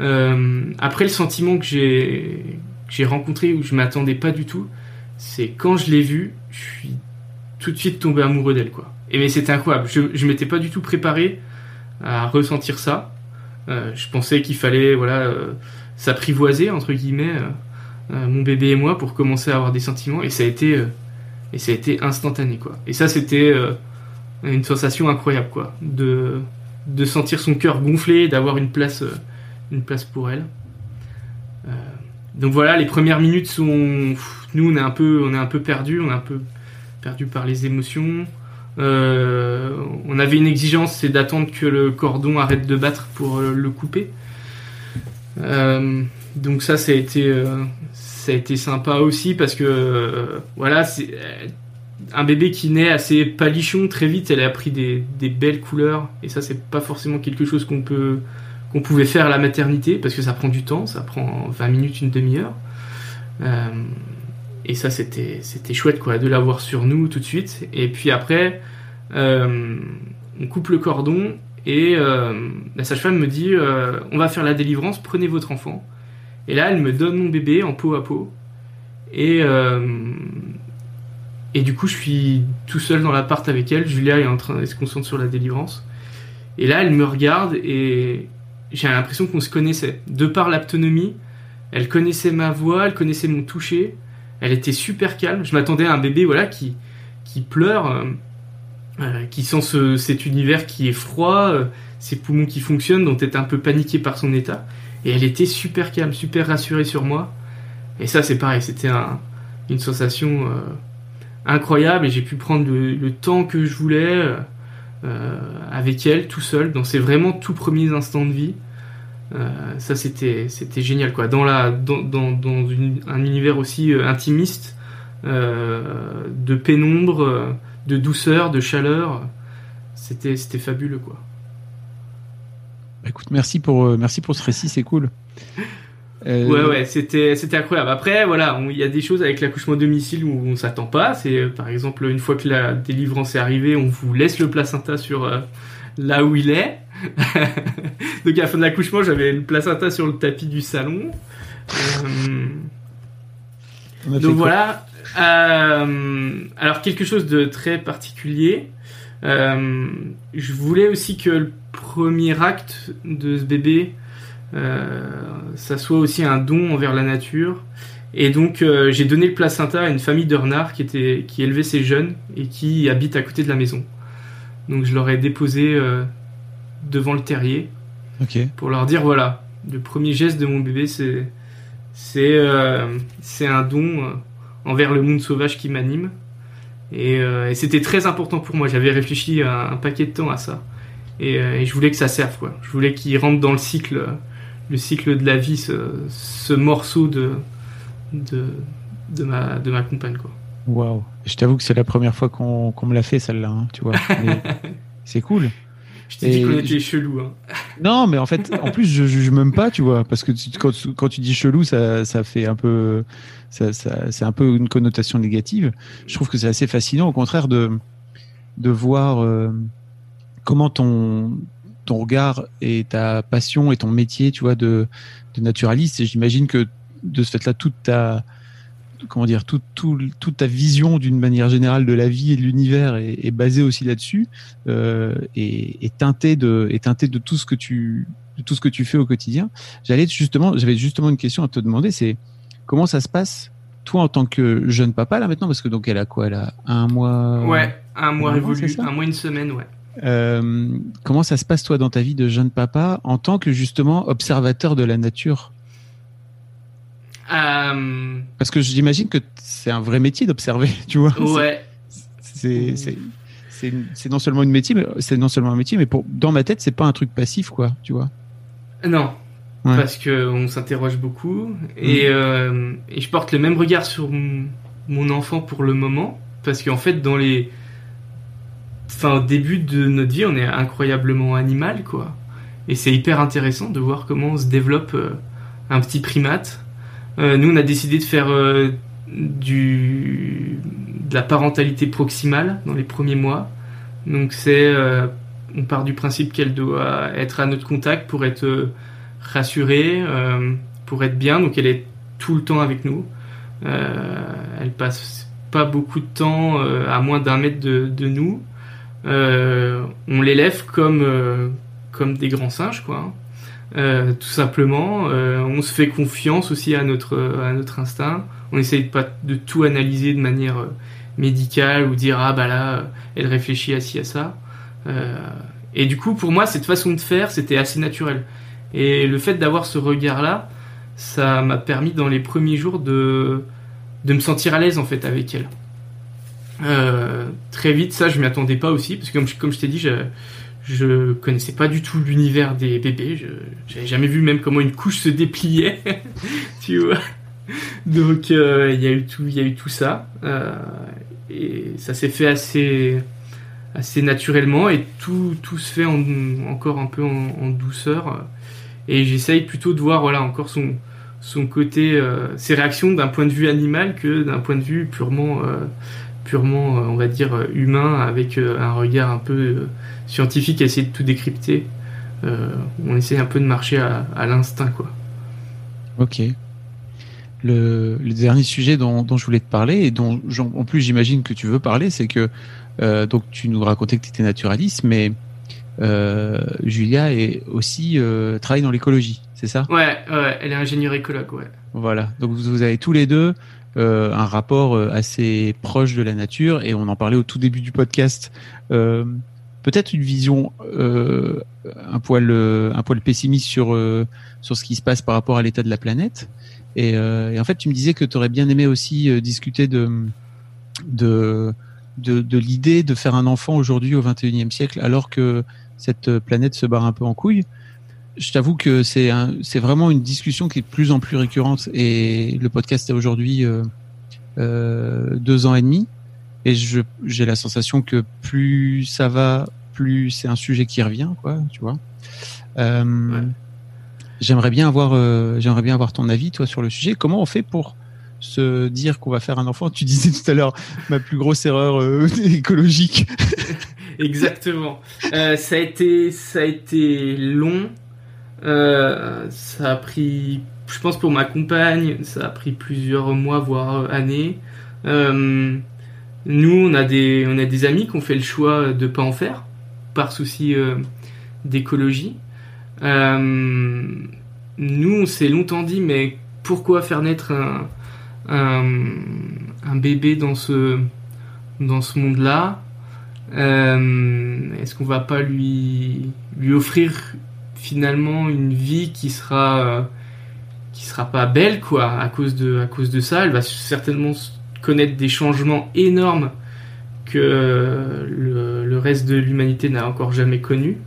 Euh, après le sentiment que j'ai j'ai rencontré où je m'attendais pas du tout, c'est quand je l'ai vue, je suis tout de suite tombé amoureux d'elle quoi. Et mais c'était incroyable, je je m'étais pas du tout préparé à ressentir ça. Euh, je pensais qu'il fallait voilà euh, s'apprivoiser entre guillemets euh, mon bébé et moi pour commencer à avoir des sentiments et ça a été et ça a été instantané quoi. Et ça c'était une sensation incroyable quoi de de sentir son cœur gonfler, d'avoir une place une place pour elle. Donc voilà, les premières minutes sont nous on est un peu on est un peu perdu, on est un peu perdu par les émotions. Euh, on avait une exigence, c'est d'attendre que le cordon arrête de battre pour euh, le couper. Euh, donc ça, ça a été, ça a été sympa aussi parce que voilà, c'est un bébé qui naît assez palichon très vite. Elle a pris des, belles couleurs et ça, c'est pas forcément quelque chose qu'on peut qu'on pouvait faire la maternité parce que ça prend du temps, ça prend 20 minutes, une demi-heure. Et ça, c'était, c'était chouette, quoi, de l'avoir sur nous tout de suite. Et puis après, euh, on coupe le cordon et euh, la sage-femme me dit euh, On va faire la délivrance, prenez votre enfant. Et là, elle me donne mon bébé en peau à peau. Et, et du coup, je suis tout seul dans l'appart avec elle. Julia est en train de se concentrer sur la délivrance. Et là, elle me regarde et j'ai l'impression qu'on se connaissait. De par l'autonomie, elle connaissait ma voix, elle connaissait mon toucher. Elle était super calme. Je m'attendais à un bébé voilà qui pleure, euh, euh, qui sent ce, cet univers qui est froid, euh, ses poumons qui fonctionnent, dont est un peu paniqué par son état. Et elle était super calme, super rassurée sur moi. Et ça, c'est pareil, c'était un, une sensation incroyable et j'ai pu prendre le, temps que je voulais avec elle, tout seul, dans ses vraiment tout premiers instants de vie. ça c'était c'était génial quoi dans la dans, dans, dans un univers aussi intimiste euh, de pénombre, de douceur, de chaleur. C'était, c'était fabuleux, quoi. Bah, écoute, merci pour, euh, merci pour ce récit, c'est cool. Euh, ouais, ouais, c'était, c'était incroyable. Après, voilà, il y a des choses avec l'accouchement domicile où on s'attend pas. C'est, par exemple, une fois que la délivrance est arrivée, on vous laisse le placenta sur là où il est. Donc à la fin de l'accouchement, j'avais le placenta sur le tapis du salon. donc voilà. Euh, alors quelque chose de très particulier. Euh, je voulais aussi que le premier acte de ce bébé, euh, ça soit aussi un don envers la nature. Et donc j'ai donné le placenta à une famille de renards qui était qui élevait ces jeunes et qui habite à côté de la maison. Donc je leur ai déposé devant le terrier pour leur dire voilà le premier geste de mon bébé c'est c'est c'est un don envers le monde sauvage qui m'anime. Euh, et, c'était très important pour moi. J'avais réfléchi un, paquet de temps à ça. Euh, et, je voulais que ça serve, quoi. Je voulais qu'il rentre dans le cycle, le cycle de la vie, ce, morceau de, de, de, ma, de ma compagne, quoi. Waouh. Je t'avoue que c'est la première fois qu'on me l'a fait, celle-là, hein, tu vois. c'est cool. Je t'ai dit qu'on était chelou. Hein. Non, mais en fait, en plus, je juge même pas, tu vois, parce que quand, quand tu dis chelou, ça, ça fait un peu, ça, ça c'est un peu une connotation négative. Je trouve que c'est assez fascinant, au contraire, de, de voir euh, comment ton, ton regard et ta passion et ton métier, tu vois, de, de naturaliste. Et j'imagine que de ce fait-là, toute ta, comment dire, toute, toute ta vision d'une manière générale de la vie et de l'univers est, basée aussi là-dessus euh, et, teintée de, est teintée de tout ce que tu, de tout ce que tu fais au quotidien. J'allais justement, j'avais justement une question à te demander, c'est comment ça se passe toi en tant que jeune papa là maintenant parce que donc elle a quoi? Elle a un mois ouais un mois révolu un mois une semaine ouais euh, comment ça se passe toi dans ta vie de jeune papa en tant que justement observateur de la nature? Euh, Parce que j'imagine que c'est un vrai métier d'observer, tu vois. Ouais. C'est c'est non seulement une métier, mais c'est non seulement un métier, mais pour dans ma tête, c'est pas un truc passif, quoi, tu vois. Non. Parce que on s'interroge beaucoup et, mm. euh, et, je porte le même regard sur mon enfant pour le moment parce qu'en fait dans les enfin au début de notre vie on est incroyablement animal quoi et c'est hyper intéressant de voir comment se développe euh, un petit primate euh, nous, on a décidé de faire euh, de la parentalité proximale dans les premiers mois. Donc, c'est, on part du principe qu'elle doit être à notre contact pour être rassurée, pour être bien. Donc, elle est tout le temps avec nous. elle passe pas beaucoup de temps à moins d'un mètre de nous. On l'élève comme comme des grands singes, quoi. Hein. Euh, tout simplement. Euh, on se fait confiance aussi à notre à notre instinct. On essaye pas de tout analyser de manière euh, médicale ou dire ah bah là elle réfléchit à ci à ça. et du coup pour moi cette façon de faire c'était assez naturel. Et le fait d'avoir ce regard là, ça m'a permis dans les premiers jours de de me sentir à l'aise en fait avec elle. Très vite ça je m'y attendais pas aussi parce que comme je, je t'ai dit je connaissais pas du tout l'univers des bébés. Je j'avais jamais vu même comment une couche se dépliait, tu vois. Donc euh, il y a eu tout, il y a eu tout ça euh, et ça s'est fait assez assez naturellement et tout tout se fait encore un peu en, douceur et j'essaye plutôt de voir voilà encore son son côté euh, ses réactions d'un point de vue animal que d'un point de vue purement purement on va dire humain avec un regard un peu scientifique à essayer de tout décrypter. Euh, on essaie un peu de marcher à, l'instinct, quoi. Ok. le, dernier sujet dont, je voulais te parler et dont en plus j'imagine que tu veux parler, c'est que euh, donc tu nous racontais que tu étais naturaliste, mais euh, Julia est aussi euh, travaille dans l'écologie, c'est ça? Ouais, ouais, elle est ingénieure écologue, ouais. Voilà, donc vous, avez tous les deux un rapport assez proche de la nature et on en parlait au tout début du podcast. Peut-être une vision un poil un poil pessimiste sur sur ce qui se passe par rapport à l'état de la planète. Et, et, en fait, tu me disais que tu aurais bien aimé aussi discuter de de de, de l'idée de faire un enfant aujourd'hui au 21e siècle alors que cette planète se barre un peu en couille. Je t'avoue que c'est c'est vraiment une discussion qui est de plus en plus récurrente et le podcast est aujourd'hui euh, euh, deux ans et demi et je j'ai la sensation que plus ça va, plus c'est un sujet qui revient quoi, tu vois. Euh, J'aimerais bien avoir euh, j'aimerais bien avoir ton avis toi sur le sujet. Comment on fait pour se dire qu'on va faire un enfant? Tu disais tout à l'heure ma plus grosse erreur euh, écologique. Exactement. Euh, ça a été ça a été long. Euh, ça a pris, je pense pour ma compagne, ça a pris plusieurs mois voire années. nous, on a des on a des amis qui ont fait le choix de pas en faire par souci d'écologie. nous, on s'est longtemps dit mais pourquoi faire naître un un, bébé dans ce, dans ce monde-là? Euh, Est-ce qu'on va pas lui, lui offrir finalement une vie qui sera qui sera pas belle quoi à cause de à cause de ça. Elle va certainement connaître des changements énormes que le, le reste de l'humanité n'a encore jamais connu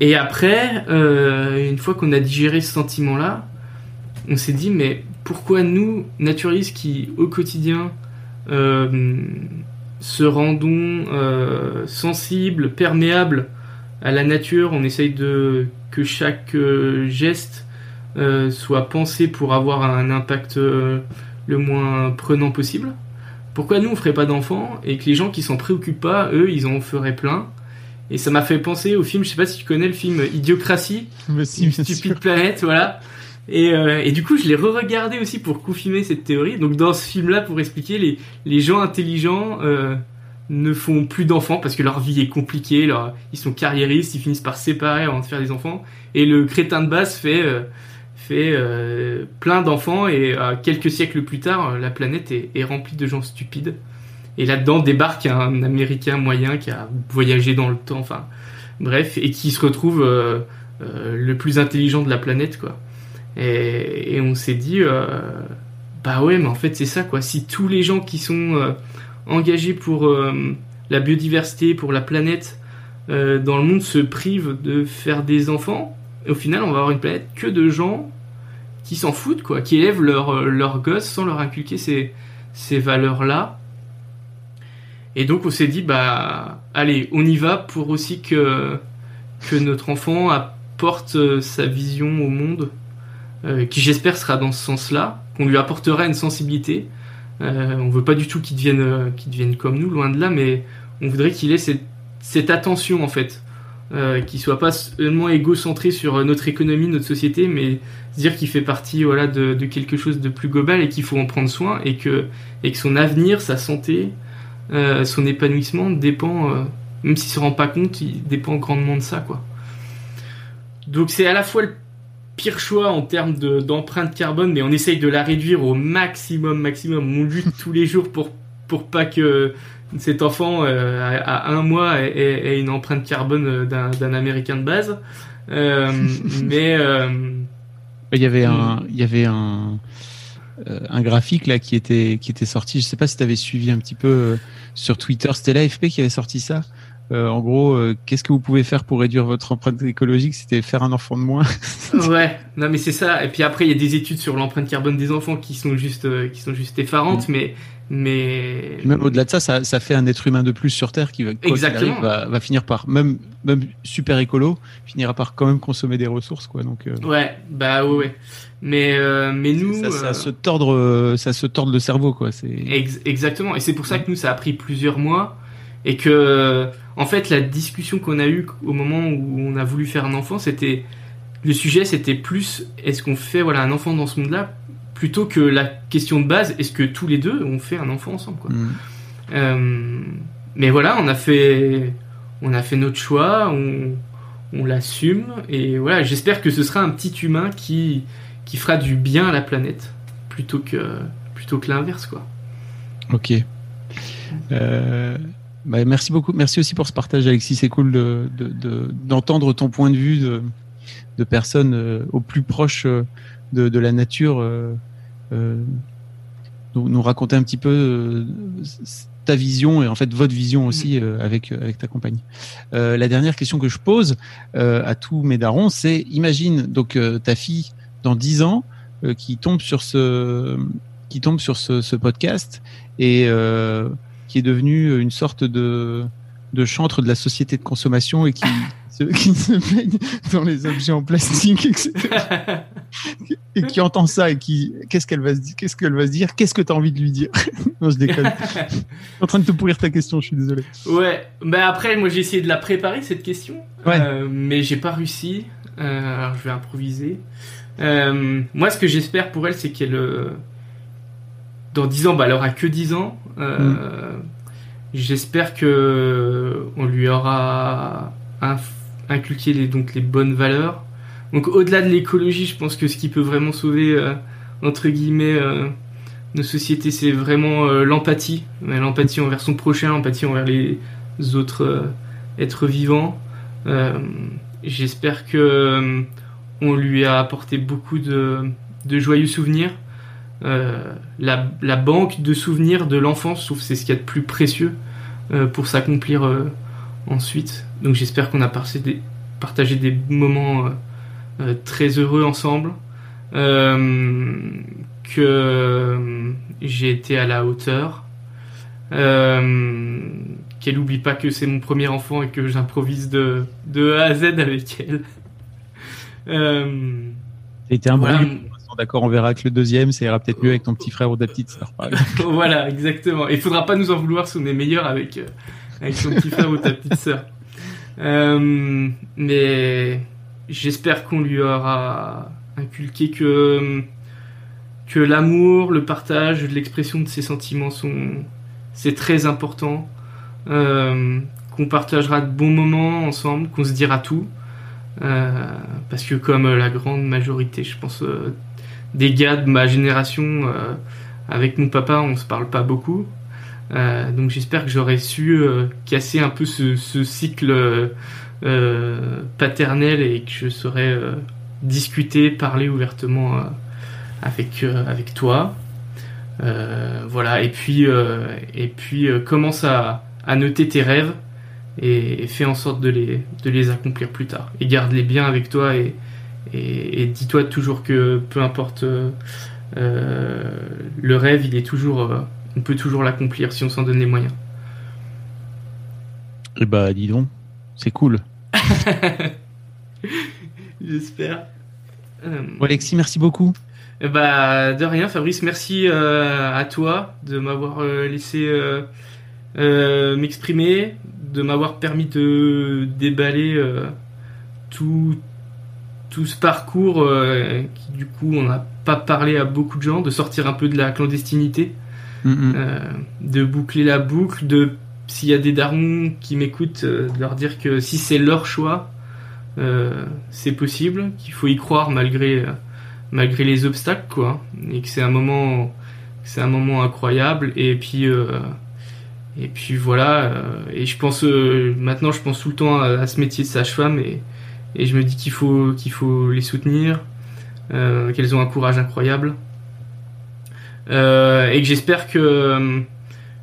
et après euh, une fois qu'on a digéré ce sentiment là on s'est dit mais pourquoi nous, naturalistes qui au quotidien euh, se rendons euh, sensibles, perméables à la nature, on essaye de que chaque euh, geste soit pensé pour avoir un impact le moins prenant possible. Pourquoi nous on ferait pas d'enfants et que les gens qui s'en préoccupent pas, eux, ils en feraient plein? Et ça m'a fait penser au film, je sais pas si tu connais le film Idiocratie, une stupide planète, voilà et, euh, et, du coup, je l'ai re-regardé aussi pour confirmer cette théorie. Donc dans ce film-là, pour expliquer, les, les gens intelligents euh, ne font plus d'enfants parce que leur vie est compliquée, ils sont carriéristes, ils finissent par se séparer avant de faire des enfants. Et le crétin de base fait, euh, fait euh, plein d'enfants et quelques siècles plus tard, la planète est, est remplie de gens stupides. Et là-dedans débarque un Américain moyen qui a voyagé dans le temps, enfin bref, et qui se retrouve le plus intelligent de la planète, quoi. Et, on s'est dit, euh, bah ouais, mais en fait c'est ça quoi. Si tous les gens qui sont euh, engagés pour euh, la biodiversité, pour la planète, dans le monde se privent de faire des enfants, au final on va avoir une planète que de gens qui s'en foutent quoi, qui élèvent leurs leur gosses sans leur inculquer ces, ces valeurs-là. Et donc on s'est dit bah allez, on y va pour aussi que que notre enfant apporte sa vision au monde euh, qui j'espère sera dans ce sens-là, qu'on lui apportera une sensibilité. Euh, on veut pas du tout qu'il devienne, euh, qu'il devienne comme nous, loin de là, mais on voudrait qu'il ait cette, attention en fait, euh, qu'il soit pas seulement égocentré sur notre économie, notre société, mais dire qu'il fait partie voilà de, quelque chose de plus global et qu'il faut en prendre soin et que et que son avenir, sa santé, euh, son épanouissement dépend, même s'il se rend pas compte, il dépend grandement de ça quoi. Donc c'est à la fois le pire choix en termes d'empreinte carbone, mais on essaye de la réduire au maximum, maximum. On lutte tous les jours pour, pour pas que cet enfant euh, à, un mois ait, une empreinte carbone euh, d'un américain de base. Euh, mais il y avait un, il y avait un, un graphique là qui était qui était sorti. Je sais pas si tu avais suivi un petit peu sur Twitter. C'était l'AFP qui avait sorti ça. Euh, en gros, euh, qu'est-ce que vous pouvez faire pour réduire votre empreinte écologique? C'était faire un enfant de moins. ouais, non mais c'est ça. Et puis après, il y a des études sur l'empreinte carbone des enfants qui sont juste, euh, qui sont juste effarantes, mm. mais mais même au-delà de ça, ça, ça, fait un être humain de plus sur Terre qui va, Exactement. va, va, finir par même même super écolo, finira par quand même consommer des ressources quoi. Donc ouais, bah ouais. ouais. Mais mais nous, ça, ça se tordre, ça se tordre le cerveau quoi. C'est exactement. Et c'est pour ça que nous, ça a pris plusieurs mois et que en fait la discussion qu'on a eue au moment où on a voulu faire un enfant c'était le sujet c'était plus est-ce qu'on fait voilà un enfant dans ce monde là plutôt que la question de base est-ce que tous les deux ont fait un enfant ensemble quoi. Mm. Euh, mais voilà, on a fait, on a fait notre choix, on, on l'assume et voilà, j'espère que ce sera un petit humain qui, qui fera du bien à la planète plutôt que, plutôt que l'inverse quoi. Ok. Euh, bah, merci beaucoup. Merci aussi pour ce partage, Alexis. C'est cool de, de- de- d'entendre ton point de vue de, personnes euh, au plus proche euh, de, la nature. euh, nous, nous raconter un petit peu ta vision et en fait votre vision aussi euh, avec avec ta compagne. Euh, la dernière question que je pose euh, à tous mes darons, c'est imagine donc ta fille dans 10 ans qui tombe sur ce qui tombe sur ce, ce podcast et qui est devenu une sorte de, de chantre de la société de consommation et qui, se, qui se baigne dans les objets en plastique, etc. et qui entend ça et qui qu'est-ce qu'elle va se dire Qu'est-ce qu'elle va se dire? Qu'est-ce que tu as envie de lui dire? Non, je déconne. je suis en train de te pourrir ta question, je suis désolé. Ouais, bah après, moi j'ai essayé de la préparer cette question, Ouais. Euh, mais j'ai pas réussi. Euh, alors je vais improviser. Euh, moi, ce que j'espère pour elle, c'est qu'elle, dans 10 ans, bah elle aura que 10 ans. Euh, J'espère que on lui aura inculqué les, donc les bonnes valeurs. Donc au-delà de l'écologie, je pense que ce qui peut vraiment sauver euh, entre guillemets euh, nos sociétés, c'est vraiment euh, l'empathie, l'empathie envers son prochain, l'empathie envers les autres êtres vivants. J'espère que on lui a apporté beaucoup de joyeux souvenirs. Euh, la, la banque de souvenirs de l'enfance, je trouve c'est ce qu'il y a de plus précieux euh, pour s'accomplir euh, ensuite. Donc j'espère qu'on a partagé des, partagé des moments euh, euh, très heureux ensemble. Euh, que euh, j'ai été à la hauteur. Euh, qu'elle oublie pas que c'est mon premier enfant et que j'improvise de, de A à Z avec elle. Euh, été un bon Voilà. D'accord, on verra que le deuxième, ça ira peut-être mieux avec ton petit frère ou ta petite sœur. voilà, exactement. Il faudra pas nous en vouloir si on est meilleur avec, euh, son petit frère ou ta petite sœur. Euh, mais j'espère qu'on lui aura inculqué que, que l'amour, le partage, l'expression de ses sentiments sont, c'est très important. Euh, qu'on partagera de bons moments ensemble, qu'on se dira tout. Euh, parce que comme la grande majorité, je pense, euh, des gars de ma génération, euh, avec mon papa, on se parle pas beaucoup. Euh, donc j'espère que j'aurai su euh, casser un peu ce, cycle paternel et que je saurais discuter, parler ouvertement avec avec toi. Voilà. Et puis et puis commence à, à noter tes rêves et, et fais en sorte de les de les accomplir plus tard. Et garde-les bien avec toi et et, et dis-toi toujours que peu importe euh, euh, le rêve, il est toujours, euh, on peut toujours l'accomplir si on s'en donne les moyens. Eh bah, dis donc, c'est cool. J'espère. Euh, Bon, Alexis, merci beaucoup. eh bah, de rien, Fabrice, merci euh, à toi de m'avoir euh, laissé euh, euh, m'exprimer, de m'avoir permis de déballer euh, tout, tout ce parcours euh, qui, du coup, on n'a pas parlé à beaucoup de gens, de sortir un peu de la clandestinité. Mm, mm. Euh, de boucler la boucle, de s'il y a des darons qui m'écoutent, euh, de leur dire que si c'est leur choix, c'est possible, qu'il faut y croire malgré malgré les obstacles, quoi, et que c'est un moment c'est un moment incroyable. Et puis et puis voilà. et je pense maintenant, je pense tout le temps à, à ce métier de sage-femme et et je me dis qu'il faut qu'il faut les soutenir, euh, qu'elles ont un courage incroyable. Euh, et que j'espère que euh,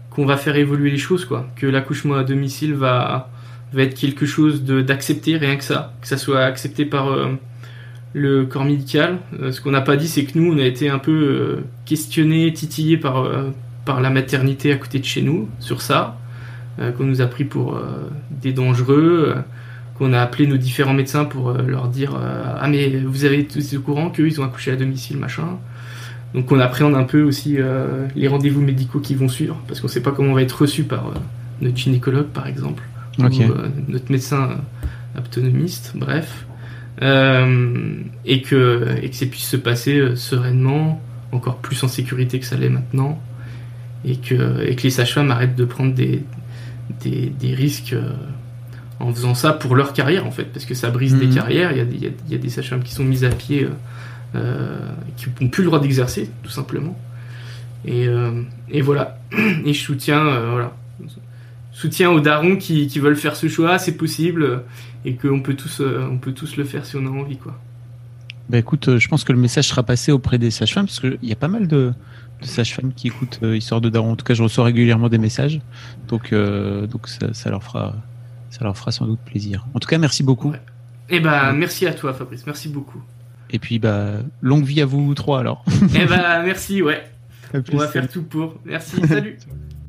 qu'on va faire évoluer les choses quoi. Que l'accouchement à domicile va va être quelque chose d'accepté rien que ça. Que ça soit accepté par le corps médical. Ce qu'on n'a pas dit c'est que nous on a été un peu euh, questionné titillé par par la maternité à côté de chez nous sur ça qu'on nous a pris pour des dangereux qu'on a appelé nos différents médecins pour euh, leur dire euh, ah mais vous avez tous au courant qu'eux ils ont accouché à domicile machin donc on appréhende un peu aussi euh, les rendez-vous médicaux qui vont suivre, parce qu'on ne sait pas comment on va être reçu par notre gynécologue par exemple, ou notre médecin autonomiste, bref. Euh, et que, et que ça puisse se passer euh, sereinement, encore plus en sécurité que ça l'est maintenant, et que, et que les sages-femmes arrêtent de prendre des, des, des risques euh, en faisant ça pour leur carrière en fait, parce que ça brise des Mhm. carrières. Il y a, des- il y a- il y a des sages-femmes qui sont mises à pied, euh, euh, qui n'ont plus le droit d'exercer, tout simplement. Et, euh, et voilà. Et je soutiens, euh, voilà, soutiens aux darons qui, qui veulent faire ce choix, c'est possible, et qu'on peut tous, on peut tous le faire si on a envie, quoi. Bah écoute, je pense que le message sera passé auprès des sages-femmes parce qu'il y a pas mal de, de sages-femmes qui écoutent Histoire de Daron. En tout cas, je reçois régulièrement des messages, donc donc ça, ça leur fera ça leur fera sans doute plaisir. En tout cas, merci beaucoup. Ouais. Et ben, merci à toi, Fabrice, merci beaucoup. Et puis bah longue vie à vous trois alors. Et ben, merci, ouais. On va faire tout pour. Merci, salut.